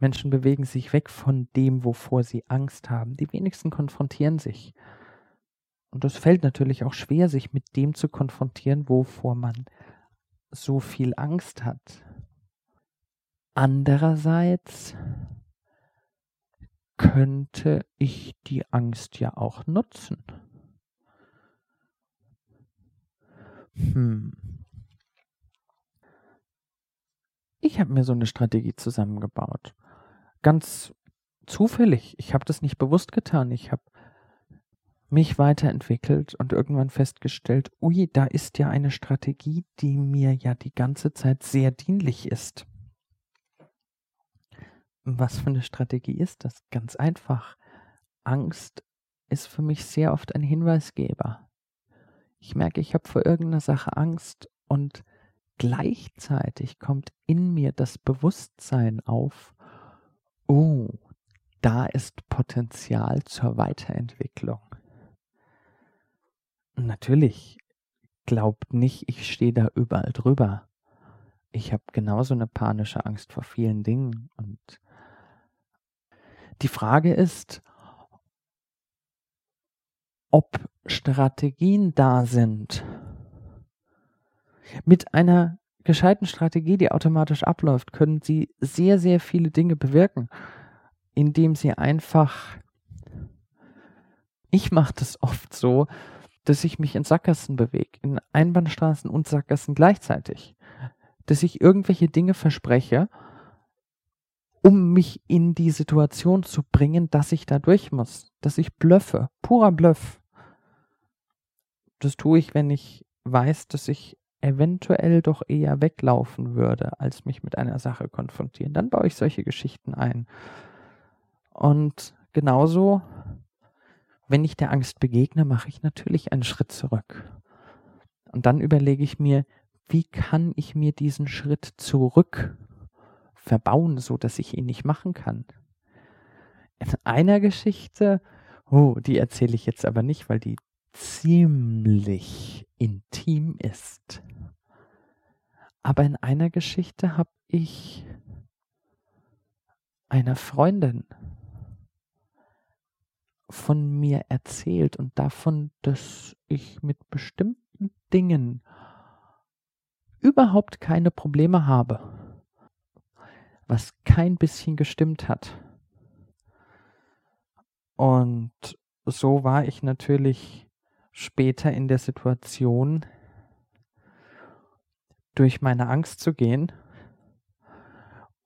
Menschen bewegen sich weg von dem, wovor sie Angst haben. Die wenigsten konfrontieren sich. Und es fällt natürlich auch schwer, sich mit dem zu konfrontieren, wovor man so viel Angst hat. Andererseits könnte ich die Angst ja auch nutzen. Hm. Ich habe mir so eine Strategie zusammengebaut. Ganz zufällig. Ich habe das nicht bewusst getan. Ich habe mich weiterentwickelt und irgendwann festgestellt, ui, da ist ja eine Strategie, die mir ja die ganze Zeit sehr dienlich ist. Was für eine Strategie ist das? Ganz einfach. Angst ist für mich sehr oft ein Hinweisgeber. Ich merke, ich habe vor irgendeiner Sache Angst und gleichzeitig kommt in mir das Bewusstsein auf, oh, da ist Potenzial zur Weiterentwicklung. Natürlich, glaubt nicht, ich stehe da überall drüber. Ich habe genauso eine panische Angst vor vielen Dingen und die Frage ist, ob Strategien da sind. Mit einer gescheiten Strategie, die automatisch abläuft, können Sie sehr, sehr viele Dinge bewirken, indem Sie einfach, ich mache das oft so, dass ich mich in Sackgassen bewege, in Einbahnstraßen und Sackgassen gleichzeitig, dass ich irgendwelche Dinge verspreche um mich in die Situation zu bringen, dass ich da durch muss, dass ich blöffe, purer Bluff. Das tue ich, wenn ich weiß, dass ich eventuell doch eher weglaufen würde, als mich mit einer Sache konfrontieren. Dann baue ich solche Geschichten ein. Und genauso, wenn ich der Angst begegne, mache ich natürlich einen Schritt zurück. Und dann überlege ich mir, wie kann ich mir diesen Schritt zurück verbauen, so dass ich ihn nicht machen kann. In einer Geschichte, oh, die erzähle ich jetzt aber nicht, weil die ziemlich intim ist. Aber in einer Geschichte habe ich einer Freundin von mir erzählt und davon, dass ich mit bestimmten Dingen überhaupt keine Probleme habe was kein bisschen gestimmt hat. Und so war ich natürlich später in der Situation, durch meine Angst zu gehen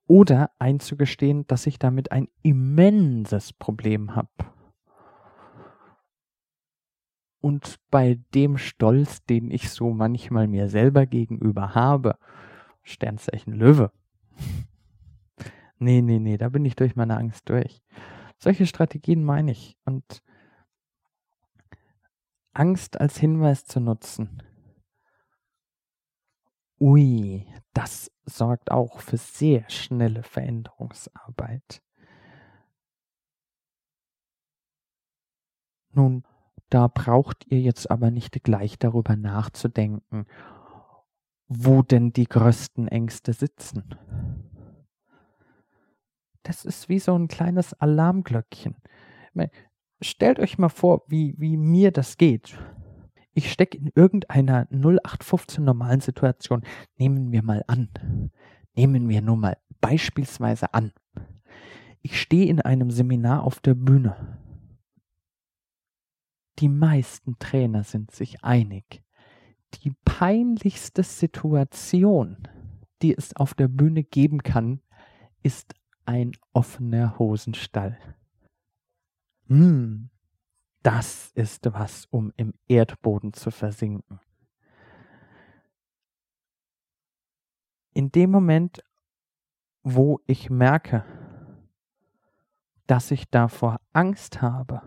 oder einzugestehen, dass ich damit ein immenses Problem habe. Und bei dem Stolz, den ich so manchmal mir selber gegenüber habe, Sternzeichen Löwe, Nee, nee, nee, da bin ich durch meine Angst durch. Solche Strategien meine ich. Und Angst als Hinweis zu nutzen. Ui, das sorgt auch für sehr schnelle Veränderungsarbeit. Nun, da braucht ihr jetzt aber nicht gleich darüber nachzudenken, wo denn die größten Ängste sitzen. Das ist wie so ein kleines Alarmglöckchen. Stellt euch mal vor, wie, wie mir das geht. Ich stecke in irgendeiner 0815 normalen Situation. Nehmen wir mal an. Nehmen wir nur mal beispielsweise an. Ich stehe in einem Seminar auf der Bühne. Die meisten Trainer sind sich einig. Die peinlichste Situation, die es auf der Bühne geben kann, ist ein offener Hosenstall. Hm, das ist was, um im Erdboden zu versinken. In dem Moment, wo ich merke, dass ich davor Angst habe,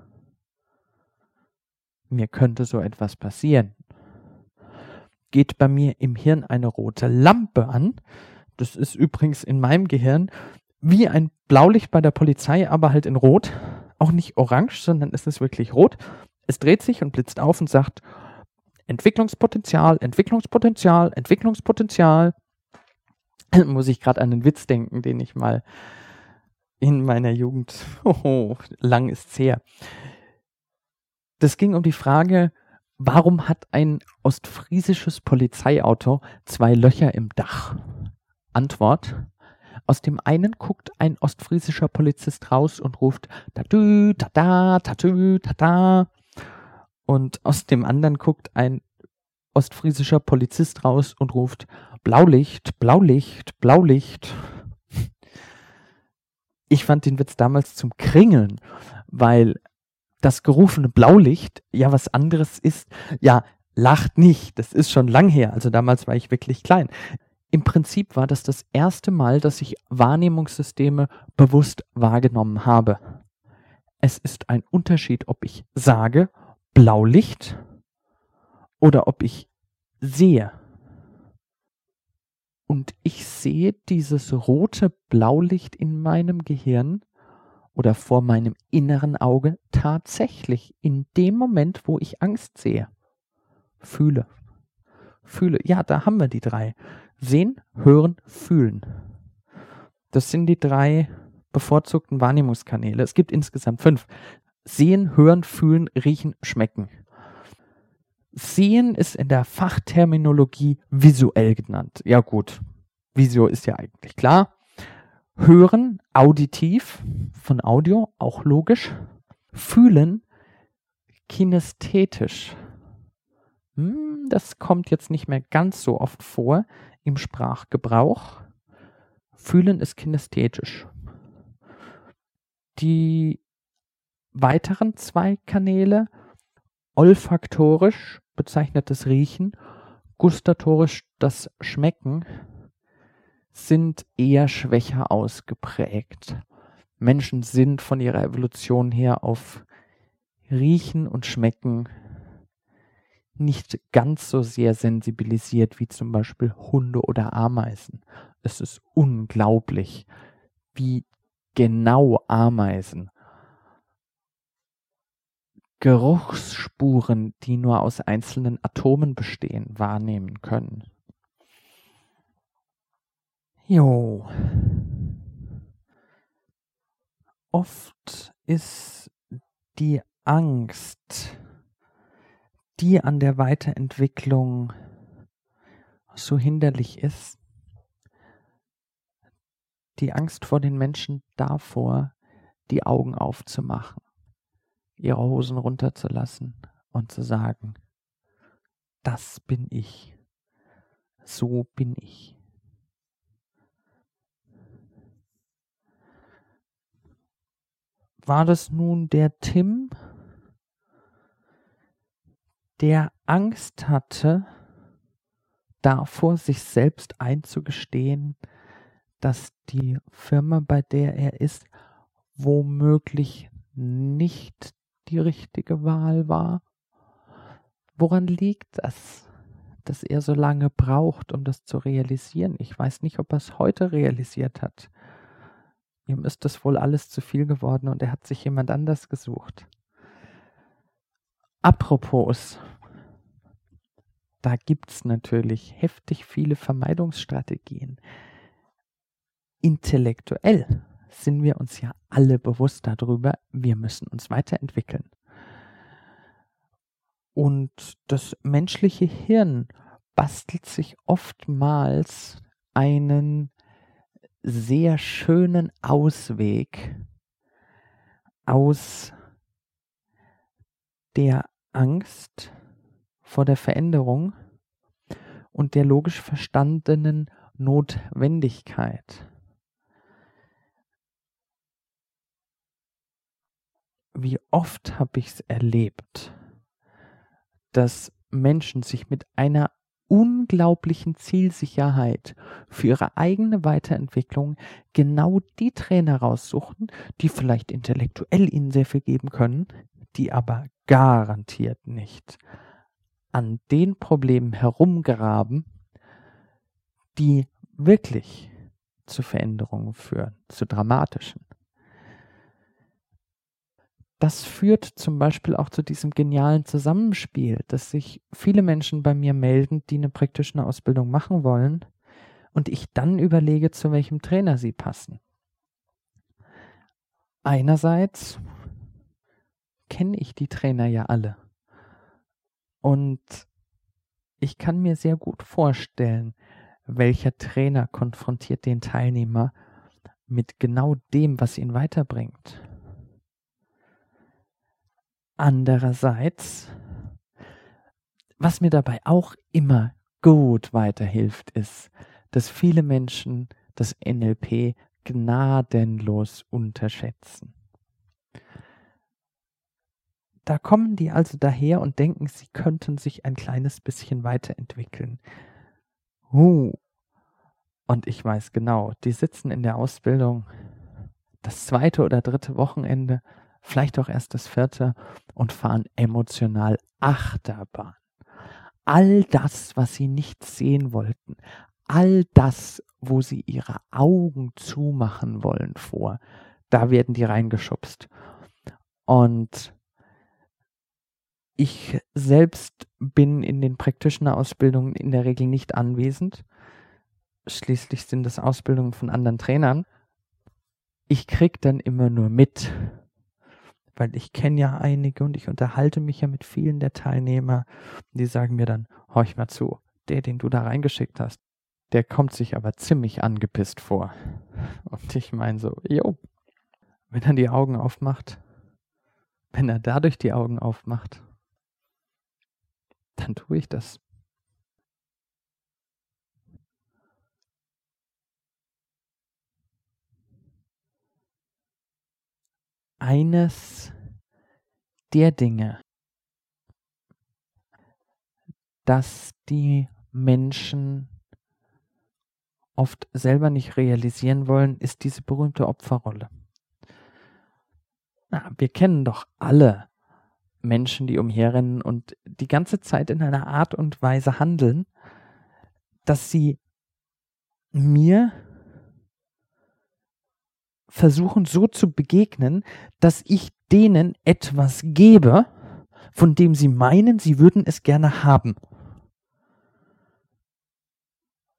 mir könnte so etwas passieren. Geht bei mir im Hirn eine rote Lampe an, das ist übrigens in meinem Gehirn wie ein Blaulicht bei der Polizei, aber halt in Rot, auch nicht orange, sondern es ist wirklich rot. Es dreht sich und blitzt auf und sagt, Entwicklungspotenzial, Entwicklungspotenzial, Entwicklungspotenzial. Muss ich gerade an einen Witz denken, den ich mal in meiner Jugend, oh, lang ist's her. Das ging um die Frage, warum hat ein ostfriesisches Polizeiauto zwei Löcher im Dach? Antwort, aus dem einen guckt ein ostfriesischer Polizist raus und ruft Tatü, tata, tatü, tata. Und aus dem anderen guckt ein ostfriesischer Polizist raus und ruft Blaulicht, Blaulicht, Blaulicht. Ich fand den Witz damals zum Kringeln, weil das gerufene Blaulicht ja was anderes ist. Ja, lacht nicht, das ist schon lang her. Also damals war ich wirklich klein. Im Prinzip war das das erste Mal, dass ich Wahrnehmungssysteme bewusst wahrgenommen habe. Es ist ein Unterschied, ob ich sage Blaulicht oder ob ich sehe. Und ich sehe dieses rote Blaulicht in meinem Gehirn oder vor meinem inneren Auge tatsächlich in dem Moment, wo ich Angst sehe. Fühle. Fühle. Ja, da haben wir die drei. Sehen, hören, fühlen. Das sind die drei bevorzugten Wahrnehmungskanäle. Es gibt insgesamt fünf. Sehen, hören, fühlen, riechen, schmecken. Sehen ist in der Fachterminologie visuell genannt. Ja gut, Visio ist ja eigentlich klar. Hören, auditiv, von Audio, auch logisch. Fühlen, kinästhetisch. Hm, das kommt jetzt nicht mehr ganz so oft vor im Sprachgebrauch. Fühlen ist kinästhetisch. Die weiteren zwei Kanäle, olfaktorisch bezeichnet das Riechen, gustatorisch das Schmecken, sind eher schwächer ausgeprägt. Menschen sind von ihrer Evolution her auf Riechen und Schmecken nicht ganz so sehr sensibilisiert wie zum Beispiel Hunde oder Ameisen. Es ist unglaublich, wie genau Ameisen Geruchsspuren, die nur aus einzelnen Atomen bestehen, wahrnehmen können. Jo. Oft ist die Angst die an der Weiterentwicklung so hinderlich ist, die Angst vor den Menschen davor, die Augen aufzumachen, ihre Hosen runterzulassen und zu sagen, das bin ich, so bin ich. War das nun der Tim, der Angst hatte, davor, sich selbst einzugestehen, dass die Firma, bei der er ist, womöglich nicht die richtige Wahl war? Woran liegt das, dass er so lange braucht, um das zu realisieren? Ich weiß nicht, ob er es heute realisiert hat. Ihm ist das wohl alles zu viel geworden und er hat sich jemand anders gesucht. Apropos, da gibt es natürlich heftig viele Vermeidungsstrategien. Intellektuell sind wir uns ja alle bewusst darüber, wir müssen uns weiterentwickeln. Und das menschliche Hirn bastelt sich oftmals einen sehr schönen Ausweg aus der Angst vor der Veränderung und der logisch verstandenen Notwendigkeit. Wie oft habe ich es erlebt, dass Menschen sich mit einer unglaublichen Zielsicherheit für ihre eigene Weiterentwicklung genau die Trainer raussuchen, die vielleicht intellektuell ihnen sehr viel geben können, die aber garantiert nicht an den Problemen herumgraben, die wirklich zu Veränderungen führen, zu dramatischen. Das führt zum Beispiel auch zu diesem genialen Zusammenspiel, dass sich viele Menschen bei mir melden, die eine praktische Ausbildung machen wollen und ich dann überlege, zu welchem Trainer sie passen. Einerseits kenne ich die Trainer ja alle und ich kann mir sehr gut vorstellen, welcher Trainer konfrontiert den Teilnehmer mit genau dem, was ihn weiterbringt. Andererseits, was mir dabei auch immer gut weiterhilft, ist, dass viele Menschen das NLP gnadenlos unterschätzen. Da kommen die also daher und denken, sie könnten sich ein kleines bisschen weiterentwickeln. Uh. Und ich weiß genau, die sitzen in der Ausbildung das zweite oder dritte Wochenende, vielleicht auch erst das vierte und fahren emotional Achterbahn. All das, was sie nicht sehen wollten, all das, wo sie ihre Augen zumachen wollen vor, da werden die reingeschubst. Und ich selbst bin in den Practitioner-Ausbildungen in der Regel nicht anwesend. Schließlich sind das Ausbildungen von anderen Trainern. Ich krieg dann immer nur mit, weil ich kenne ja einige und ich unterhalte mich ja mit vielen der Teilnehmer. Die sagen mir dann, horch mal zu, der, den du da reingeschickt hast, der kommt sich aber ziemlich angepisst vor. Und ich meine so, jo, wenn er die Augen aufmacht, wenn er dadurch die Augen aufmacht, dann tue ich das. Eines der Dinge, dass die Menschen oft selber nicht realisieren wollen, ist diese berühmte Opferrolle. Na, wir kennen doch alle Menschen, die umherrennen und die ganze Zeit in einer Art und Weise handeln, dass sie mir versuchen so zu begegnen, dass ich denen etwas gebe, von dem sie meinen, sie würden es gerne haben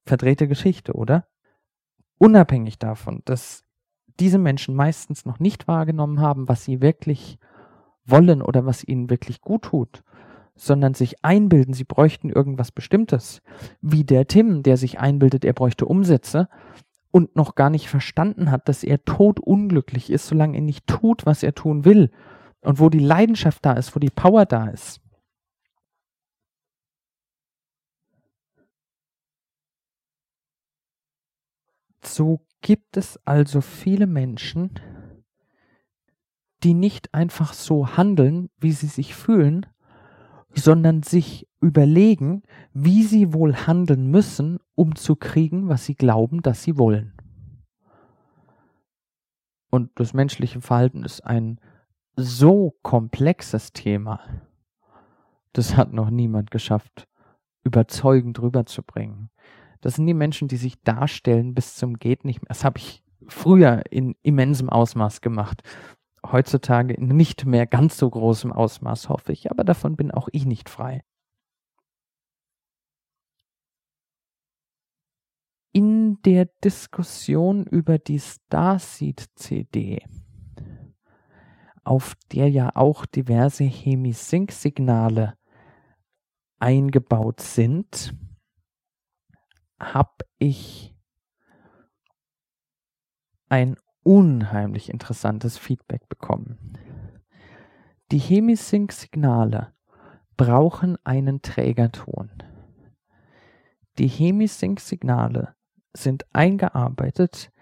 verdrehte Geschichte, oder? Unabhängig davon, dass diese Menschen meistens noch nicht wahrgenommen haben, was sie wirklich wollen oder was ihnen wirklich gut tut, sondern sich einbilden, sie bräuchten irgendwas Bestimmtes, wie der Tim, der sich einbildet, er bräuchte Umsätze und noch gar nicht verstanden hat, dass er todunglücklich ist, solange er nicht tut, was er tun will und wo die Leidenschaft da ist, wo die Power da ist. So gibt es also viele Menschen, die nicht einfach so handeln, wie sie sich fühlen, sondern sich überlegen, wie sie wohl handeln müssen, um zu kriegen, was sie glauben, dass sie wollen. Und das menschliche Verhalten ist ein so komplexes Thema, das hat noch niemand geschafft, überzeugend rüberzubringen. Das sind die Menschen, die sich darstellen bis zum geht nicht mehr. Das habe ich früher in immensem Ausmaß gemacht. Heutzutage in nicht mehr ganz so großem Ausmaß, hoffe ich, aber davon bin auch ich nicht frei. In der Diskussion über die Starseed CD, auf der ja auch diverse Hemisync-Signale eingebaut sind, habe ich ein unheimlich interessantes Feedback bekommen. Die Hemisync-Signale brauchen einen Trägerton. Die Hemisync-Signale sind eingearbeitet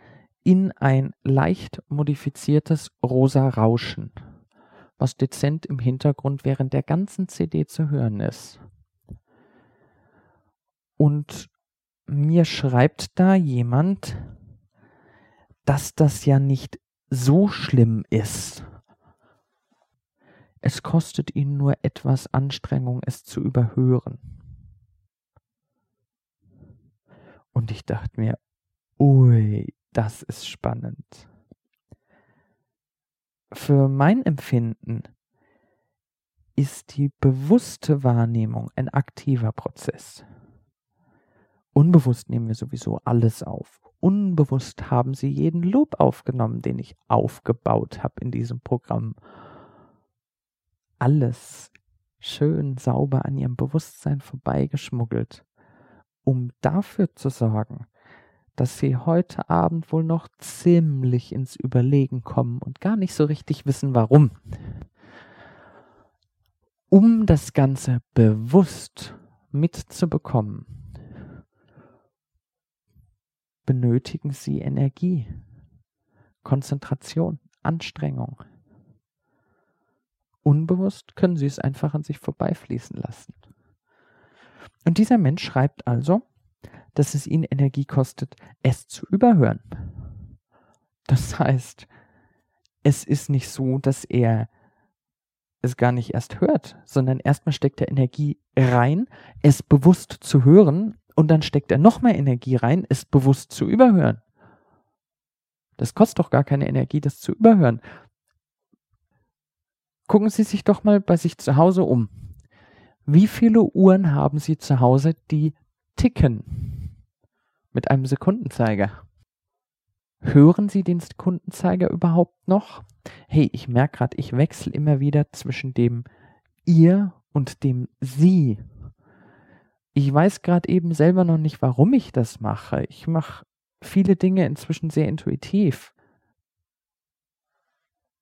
in ein leicht modifiziertes rosa Rauschen, was dezent im Hintergrund während der ganzen CD zu hören ist. Und mir schreibt da jemand, dass das ja nicht so schlimm ist. es kostet ihn nur etwas Anstrengung, es zu überhören. Und ich dachte mir, ui, das ist spannend. Für mein Empfinden ist die bewusste Wahrnehmung ein aktiver Prozess. Unbewusst nehmen wir sowieso alles auf. Unbewusst haben sie jeden Loop aufgenommen, den ich aufgebaut habe in diesem Programm. Alles schön sauber an ihrem Bewusstsein vorbeigeschmuggelt, um dafür zu sorgen, dass sie heute Abend wohl noch ziemlich ins Überlegen kommen und gar nicht so richtig wissen, warum. Um das Ganze bewusst mitzubekommen, benötigen sie Energie, Konzentration, Anstrengung. Unbewusst können sie es einfach an sich vorbeifließen lassen. Und dieser Mensch schreibt also, dass es ihn Energie kostet, es zu überhören. Das heißt, es ist nicht so, dass er es gar nicht erst hört, sondern erstmal steckt er Energie rein, es bewusst zu hören und dann steckt er noch mehr Energie rein, es bewusst zu überhören. Das kostet doch gar keine Energie, das zu überhören. Gucken Sie sich doch mal bei sich zu Hause um. Wie viele Uhren haben Sie zu Hause, die ticken? Mit einem Sekundenzeiger. Hören Sie den Sekundenzeiger überhaupt noch? Hey, ich merke gerade, ich wechsle immer wieder zwischen dem ihr und dem sie ich weiß gerade eben selber noch nicht, warum ich das mache. Ich mache viele Dinge inzwischen sehr intuitiv.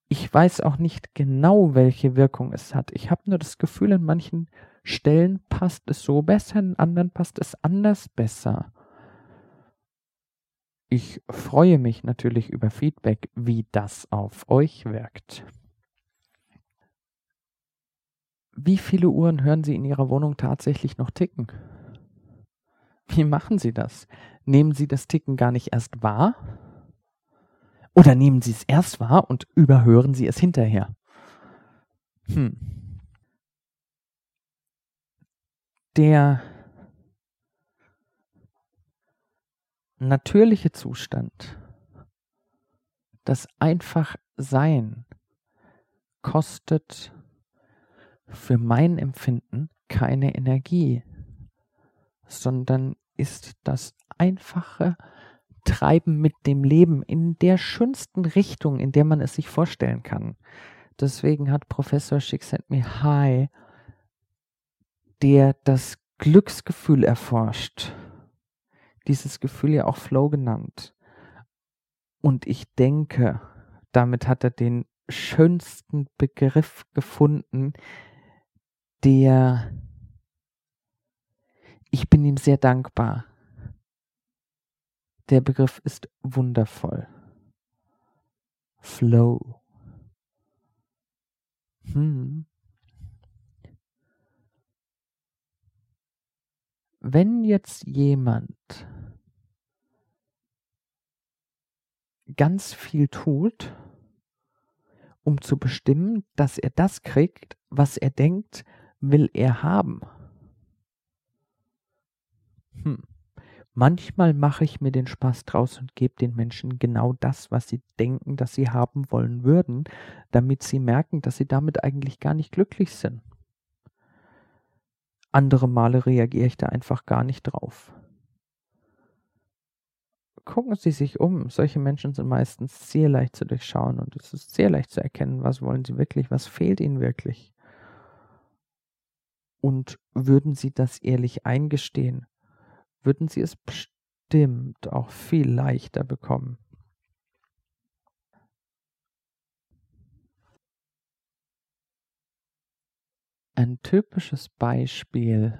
Ich weiß auch nicht genau, welche Wirkung es hat. Ich habe nur das Gefühl, in manchen Stellen passt es so besser, in anderen passt es anders besser. Ich freue mich natürlich über Feedback, wie das auf euch wirkt. Wie viele Uhren hören Sie in Ihrer Wohnung tatsächlich noch ticken? Wie machen Sie das? Nehmen Sie das Ticken gar nicht erst wahr? Oder nehmen Sie es erst wahr und überhören Sie es hinterher? Hm. Der natürliche Zustand, das einfach Sein, kostet für mein Empfinden keine Energie, sondern ist das einfache Treiben mit dem Leben in der schönsten Richtung, in der man es sich vorstellen kann. Deswegen hat Professor Csikszentmihalyi, der das Glücksgefühl erforscht, dieses Gefühl ja auch Flow genannt. Und ich denke, damit hat er den schönsten Begriff gefunden, der ich bin ihm sehr dankbar. Der Begriff ist wundervoll. Flow. Hm. Wenn jetzt jemand ganz viel tut, um zu bestimmen, dass er das kriegt, was er denkt, will er haben. Hm. Manchmal mache ich mir den Spaß draus und gebe den Menschen genau das, was sie denken, dass sie haben wollen würden, damit sie merken, dass sie damit eigentlich gar nicht glücklich sind. Andere Male reagiere ich da einfach gar nicht drauf. Gucken Sie sich um. Solche Menschen sind meistens sehr leicht zu durchschauen und es ist sehr leicht zu erkennen, was wollen sie wirklich, was fehlt ihnen wirklich. Und würden Sie das ehrlich eingestehen, würden Sie es bestimmt auch viel leichter bekommen. Ein typisches Beispiel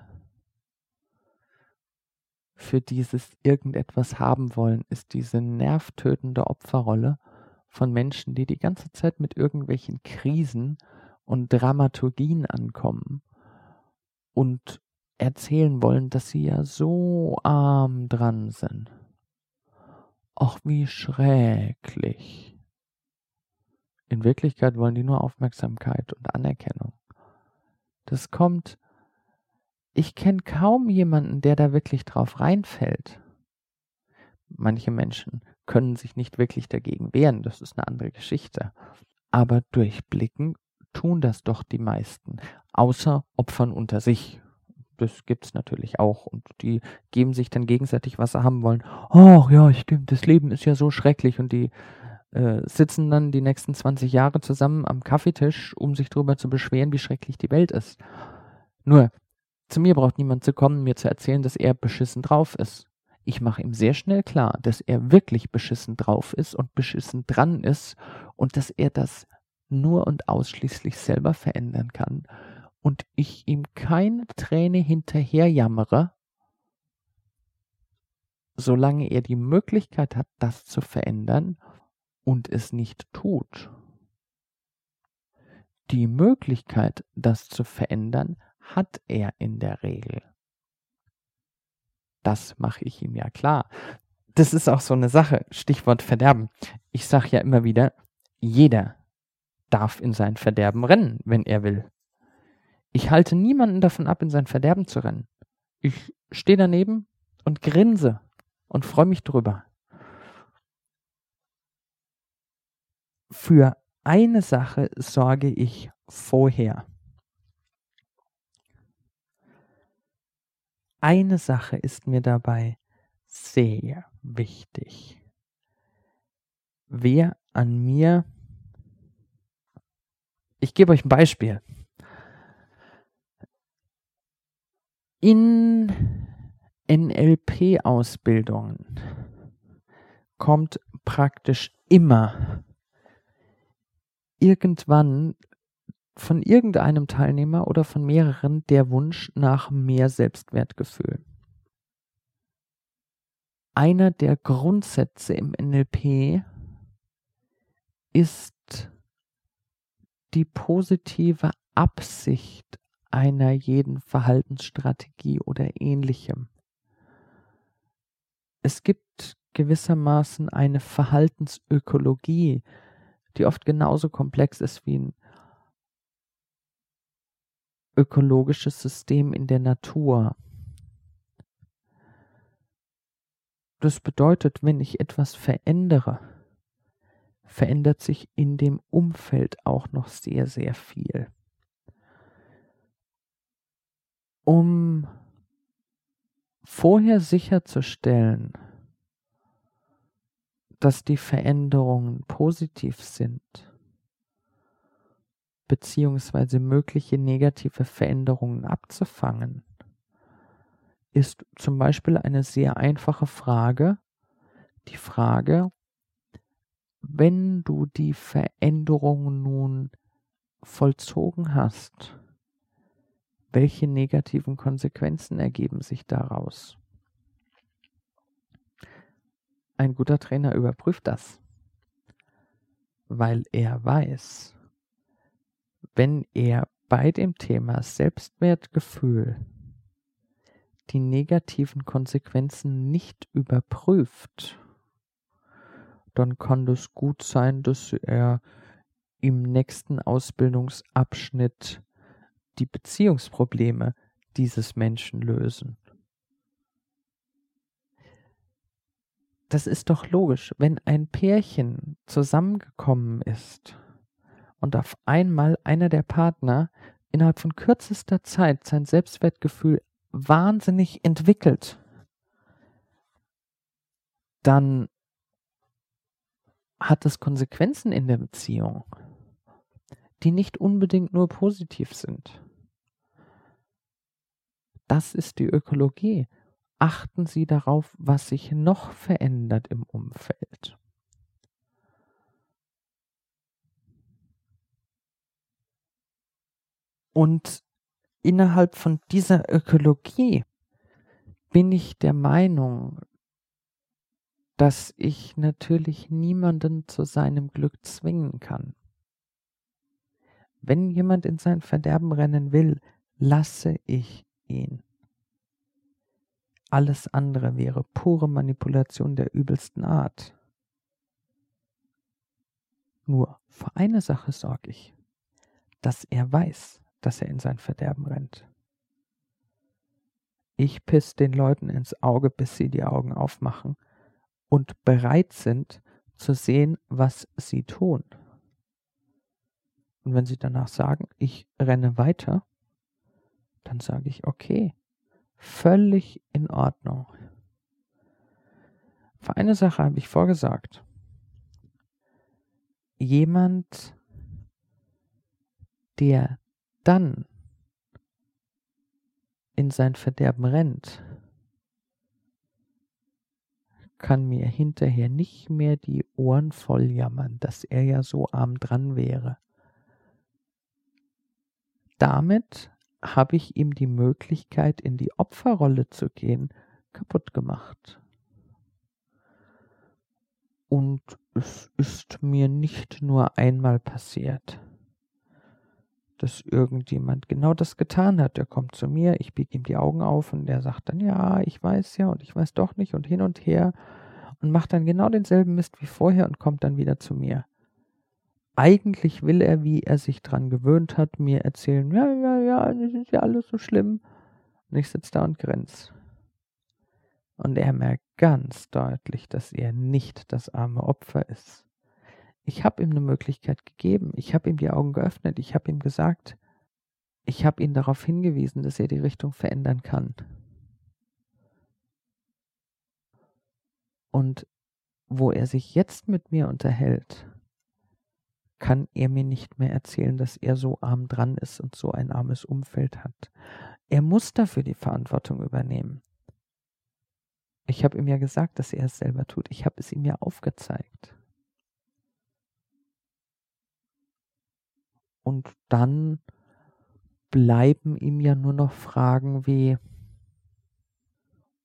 für dieses irgendetwas haben wollen ist diese nervtötende Opferrolle von Menschen, die die ganze Zeit mit irgendwelchen Krisen und Dramaturgien ankommen und erzählen wollen, dass sie ja so arm dran sind. Ach, wie schrecklich. In Wirklichkeit wollen die nur Aufmerksamkeit und Anerkennung. Das kommt, ich kenne kaum jemanden, der da wirklich drauf reinfällt. Manche Menschen können sich nicht wirklich dagegen wehren, das ist eine andere Geschichte. Aber durchblicken tun das doch die meisten, außer Opfern unter sich. Das gibt's natürlich auch. Und die geben sich dann gegenseitig, was sie haben wollen. Oh ja, stimmt, das Leben ist ja so schrecklich. Und die äh, sitzen dann die nächsten 20 Jahre zusammen am Kaffeetisch, um sich darüber zu beschweren, wie schrecklich die Welt ist. Nur, zu mir braucht niemand zu kommen, mir zu erzählen, dass er beschissen drauf ist. Ich mache ihm sehr schnell klar, dass er wirklich beschissen drauf ist und beschissen dran ist und dass er das nur und ausschließlich selber verändern kann und ich ihm keine Träne hinterherjammere, solange er die Möglichkeit hat, das zu verändern und es nicht tut. Die Möglichkeit, das zu verändern, hat er in der Regel. Das mache ich ihm ja klar. Das ist auch so eine Sache, Stichwort Verderben. Ich sage ja immer wieder, jeder darf in sein Verderben rennen, wenn er will. Ich halte niemanden davon ab, in sein Verderben zu rennen. Ich stehe daneben und grinse und freue mich drüber. Für eine Sache sorge ich vorher. Eine Sache ist mir dabei sehr wichtig. Wer an mir ich gebe euch ein Beispiel. In NLP-Ausbildungen kommt praktisch immer irgendwann von irgendeinem Teilnehmer oder von mehreren der Wunsch nach mehr Selbstwertgefühl. Einer der Grundsätze im NLP ist die positive Absicht einer jeden Verhaltensstrategie oder ähnlichem. Es gibt gewissermaßen eine Verhaltensökologie, die oft genauso komplex ist wie ein ökologisches System in der Natur. Das bedeutet, wenn ich etwas verändere, verändert sich in dem Umfeld auch noch sehr, sehr viel. Um vorher sicherzustellen, dass die Veränderungen positiv sind, beziehungsweise mögliche negative Veränderungen abzufangen, ist zum Beispiel eine sehr einfache Frage, die Frage, wenn du die Veränderung nun vollzogen hast, welche negativen Konsequenzen ergeben sich daraus? Ein guter Trainer überprüft das, weil er weiß, wenn er bei dem Thema Selbstwertgefühl die negativen Konsequenzen nicht überprüft, dann kann das gut sein, dass er im nächsten Ausbildungsabschnitt die Beziehungsprobleme dieses Menschen lösen. Das ist doch logisch, wenn ein Pärchen zusammengekommen ist und auf einmal einer der Partner innerhalb von kürzester Zeit sein Selbstwertgefühl wahnsinnig entwickelt, dann hat es Konsequenzen in der Beziehung, die nicht unbedingt nur positiv sind. Das ist die Ökologie. Achten Sie darauf, was sich noch verändert im Umfeld. Und innerhalb von dieser Ökologie bin ich der Meinung, dass ich natürlich niemanden zu seinem Glück zwingen kann. Wenn jemand in sein Verderben rennen will, lasse ich ihn. Alles andere wäre pure Manipulation der übelsten Art. Nur für eine Sache sorge ich, dass er weiß, dass er in sein Verderben rennt. Ich piss den Leuten ins Auge, bis sie die Augen aufmachen und bereit sind zu sehen, was sie tun. Und wenn sie danach sagen, ich renne weiter, dann sage ich, okay, völlig in Ordnung. Für eine Sache habe ich vorgesagt. Jemand, der dann in sein Verderben rennt, kann mir hinterher nicht mehr die Ohren voll jammern, dass er ja so arm dran wäre. Damit habe ich ihm die Möglichkeit, in die Opferrolle zu gehen, kaputt gemacht. Und es ist mir nicht nur einmal passiert dass irgendjemand genau das getan hat. Der kommt zu mir, ich biege ihm die Augen auf und der sagt dann, ja, ich weiß ja und ich weiß doch nicht und hin und her und macht dann genau denselben Mist wie vorher und kommt dann wieder zu mir. Eigentlich will er, wie er sich dran gewöhnt hat, mir erzählen, ja, ja, ja, das ist ja alles so schlimm. Und ich sitze da und grinse. Und er merkt ganz deutlich, dass er nicht das arme Opfer ist. Ich habe ihm eine Möglichkeit gegeben. Ich habe ihm die Augen geöffnet. Ich habe ihm gesagt, ich habe ihn darauf hingewiesen, dass er die Richtung verändern kann. Und wo er sich jetzt mit mir unterhält, kann er mir nicht mehr erzählen, dass er so arm dran ist und so ein armes Umfeld hat. Er muss dafür die Verantwortung übernehmen. Ich habe ihm ja gesagt, dass er es selber tut. Ich habe es ihm ja aufgezeigt. Und dann bleiben ihm ja nur noch Fragen wie,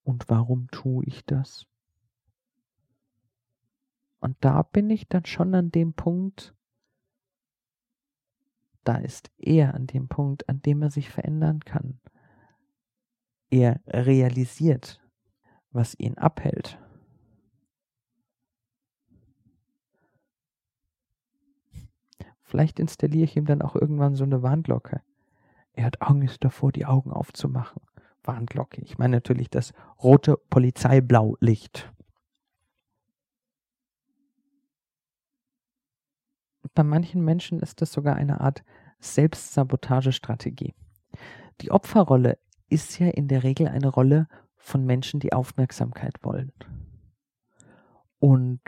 und warum tue ich das? Und da bin ich dann schon an dem Punkt, da ist er an dem Punkt, an dem er sich verändern kann. Er realisiert, was ihn abhält. Vielleicht installiere ich ihm dann auch irgendwann so eine Warnglocke. Er hat Angst davor, die Augen aufzumachen. Warnglocke. Ich meine natürlich das rote Polizeiblaulicht. Bei manchen Menschen ist das sogar eine Art Selbstsabotagestrategie. Die Opferrolle ist ja in der Regel eine Rolle von Menschen, die Aufmerksamkeit wollen. Und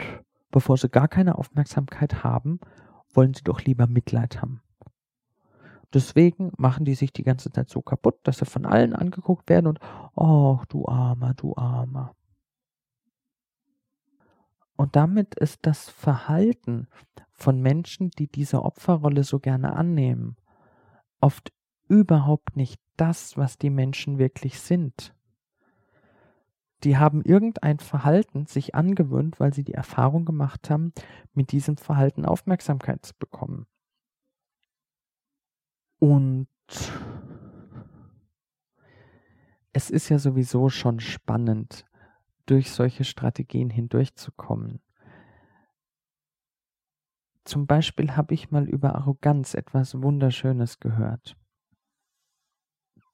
bevor sie gar keine Aufmerksamkeit haben, wollen sie doch lieber Mitleid haben. Deswegen machen die sich die ganze Zeit so kaputt, dass sie von allen angeguckt werden und, oh, du Armer, du Armer. Und damit ist das Verhalten von Menschen, die diese Opferrolle so gerne annehmen, oft überhaupt nicht das, was die Menschen wirklich sind. Die haben irgendein Verhalten sich angewöhnt, weil sie die Erfahrung gemacht haben, mit diesem Verhalten Aufmerksamkeit zu bekommen. Und es ist ja sowieso schon spannend, durch solche Strategien hindurchzukommen. Zum Beispiel habe ich mal über Arroganz etwas Wunderschönes gehört.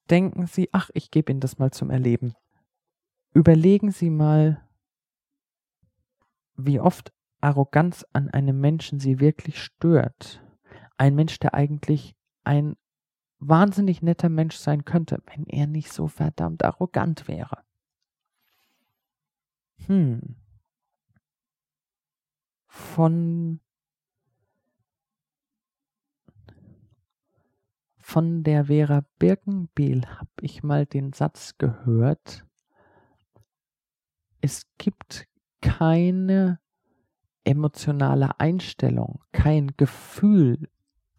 Denken Sie, ach, ich gebe Ihnen das mal zum Erleben. Überlegen Sie mal, wie oft Arroganz an einem Menschen Sie wirklich stört. Ein Mensch, der eigentlich ein wahnsinnig netter Mensch sein könnte, wenn er nicht so verdammt arrogant wäre. Hm. Von von der Vera Birkenbiel habe ich mal den Satz gehört, es gibt keine emotionale Einstellung, kein Gefühl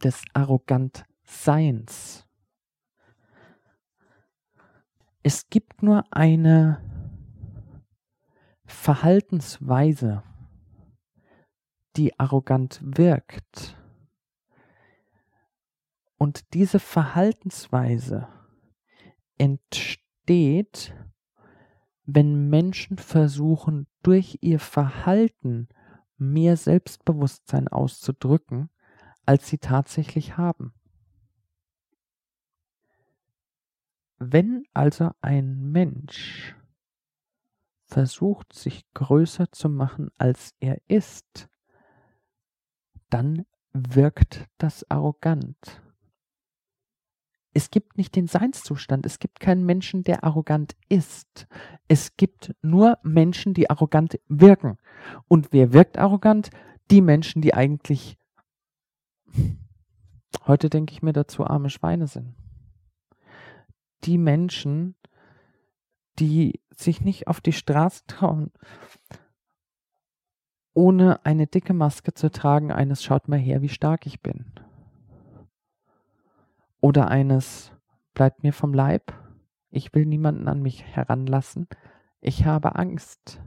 des Arrogantseins. Es gibt nur eine Verhaltensweise, die arrogant wirkt. Und diese Verhaltensweise entsteht wenn Menschen versuchen, durch ihr Verhalten mehr Selbstbewusstsein auszudrücken, als sie tatsächlich haben. Wenn also ein Mensch versucht, sich größer zu machen, als er ist, dann wirkt das arrogant. Es gibt nicht den Seinszustand, es gibt keinen Menschen, der arrogant ist. Es gibt nur Menschen, die arrogant wirken. Und wer wirkt arrogant? Die Menschen, die eigentlich, heute denke ich mir dazu, arme Schweine sind die Menschen, die sich nicht auf die Straße trauen, ohne eine dicke Maske zu tragen, eines schaut mal her, wie stark ich bin. Oder eines bleibt mir vom Leib, ich will niemanden an mich heranlassen, ich habe Angst.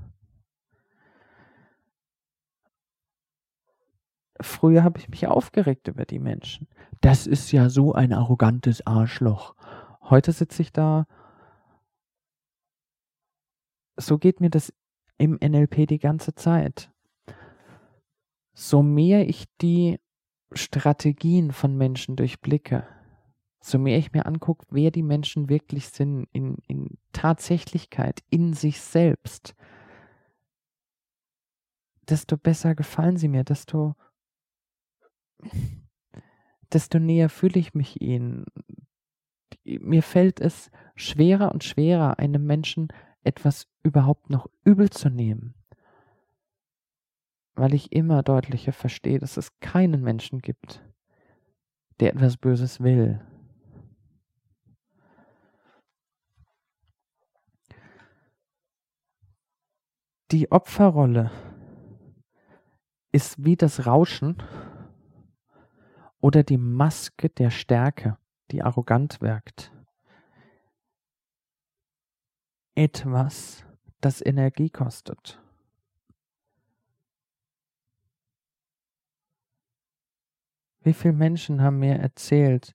Früher habe ich mich aufgeregt über die Menschen. Das ist ja so ein arrogantes Arschloch. Heute sitze ich da. So geht mir das im NLP die ganze Zeit. So mehr ich die Strategien von Menschen durchblicke, so mehr ich mir angucke, wer die Menschen wirklich sind, in, in Tatsächlichkeit, in sich selbst, desto besser gefallen sie mir, desto, desto näher fühle ich mich ihnen, mir fällt es schwerer und schwerer, einem Menschen etwas überhaupt noch übel zu nehmen, weil ich immer deutlicher verstehe, dass es keinen Menschen gibt, der etwas Böses will. Die Opferrolle ist wie das Rauschen oder die Maske der Stärke die arrogant wirkt. Etwas, das Energie kostet. Wie viele Menschen haben mir erzählt,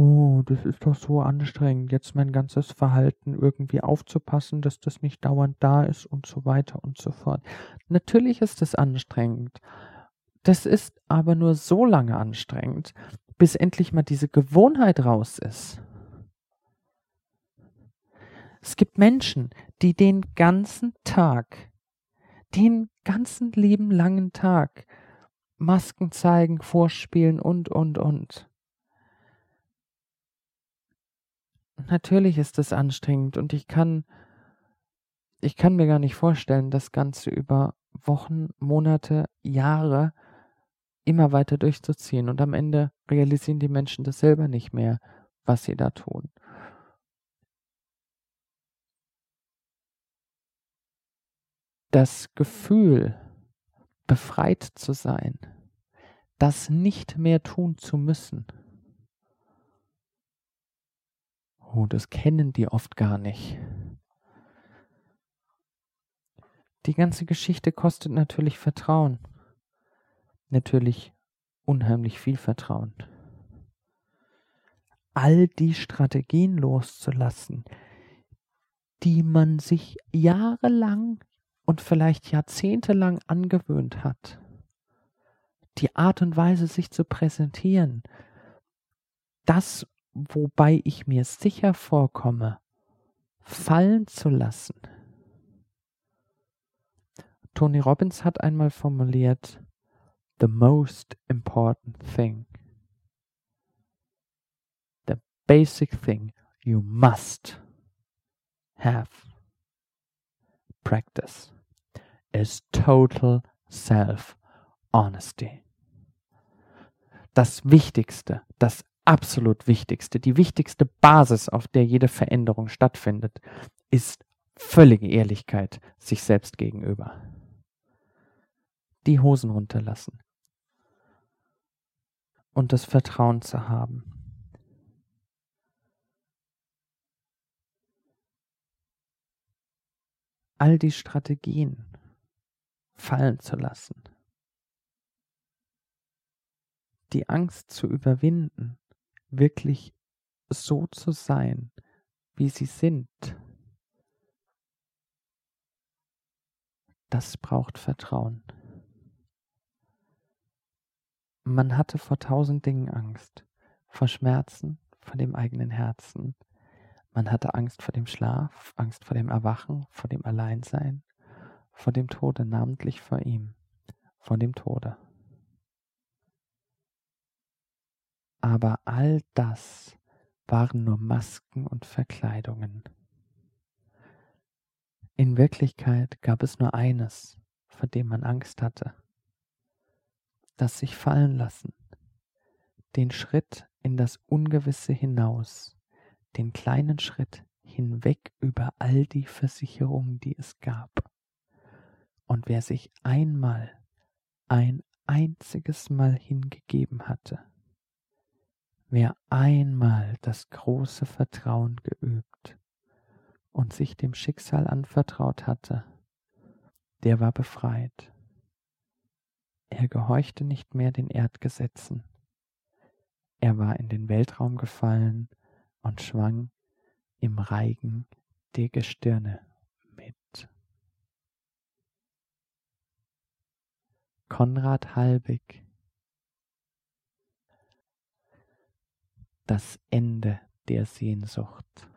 oh, das ist doch so anstrengend, jetzt mein ganzes Verhalten irgendwie aufzupassen, dass das nicht dauernd da ist und so weiter und so fort. Natürlich ist es anstrengend. Das ist aber nur so lange anstrengend, bis endlich mal diese Gewohnheit raus ist. Es gibt Menschen, die den ganzen Tag, den ganzen lieben langen Tag Masken zeigen, vorspielen und, und, und. Natürlich ist es anstrengend und ich kann, ich kann mir gar nicht vorstellen, das Ganze über Wochen, Monate, Jahre immer weiter durchzuziehen. Und am Ende realisieren die Menschen das selber nicht mehr, was sie da tun. Das Gefühl, befreit zu sein, das nicht mehr tun zu müssen, oh, das kennen die oft gar nicht. Die ganze Geschichte kostet natürlich Vertrauen natürlich unheimlich viel Vertrauen. All die Strategien loszulassen, die man sich jahrelang und vielleicht jahrzehntelang angewöhnt hat. Die Art und Weise, sich zu präsentieren. Das, wobei ich mir sicher vorkomme, fallen zu lassen. Tony Robbins hat einmal formuliert, the most important thing. The basic thing you must have practice is total self honesty. Das Wichtigste, das absolut Wichtigste, die wichtigste Basis, auf der jede Veränderung stattfindet, ist völlige Ehrlichkeit sich selbst gegenüber. Die Hosen runterlassen, und das Vertrauen zu haben. All die Strategien fallen zu lassen. Die Angst zu überwinden, wirklich so zu sein, wie sie sind. Das braucht Vertrauen. Man hatte vor tausend Dingen Angst. Vor Schmerzen, vor dem eigenen Herzen. Man hatte Angst vor dem Schlaf, Angst vor dem Erwachen, vor dem Alleinsein, vor dem Tode, namentlich vor ihm, vor dem Tode. Aber all das waren nur Masken und Verkleidungen. In Wirklichkeit gab es nur eines, vor dem man Angst hatte, das sich fallen lassen, den Schritt in das Ungewisse hinaus, den kleinen Schritt hinweg über all die Versicherungen, die es gab. Und wer sich einmal, ein einziges Mal hingegeben hatte, wer einmal das große Vertrauen geübt und sich dem Schicksal anvertraut hatte, der war befreit. Er gehorchte nicht mehr den Erdgesetzen. Er war in den Weltraum gefallen und schwang im Reigen der Gestirne mit. Konrad Halbig Das Ende der Sehnsucht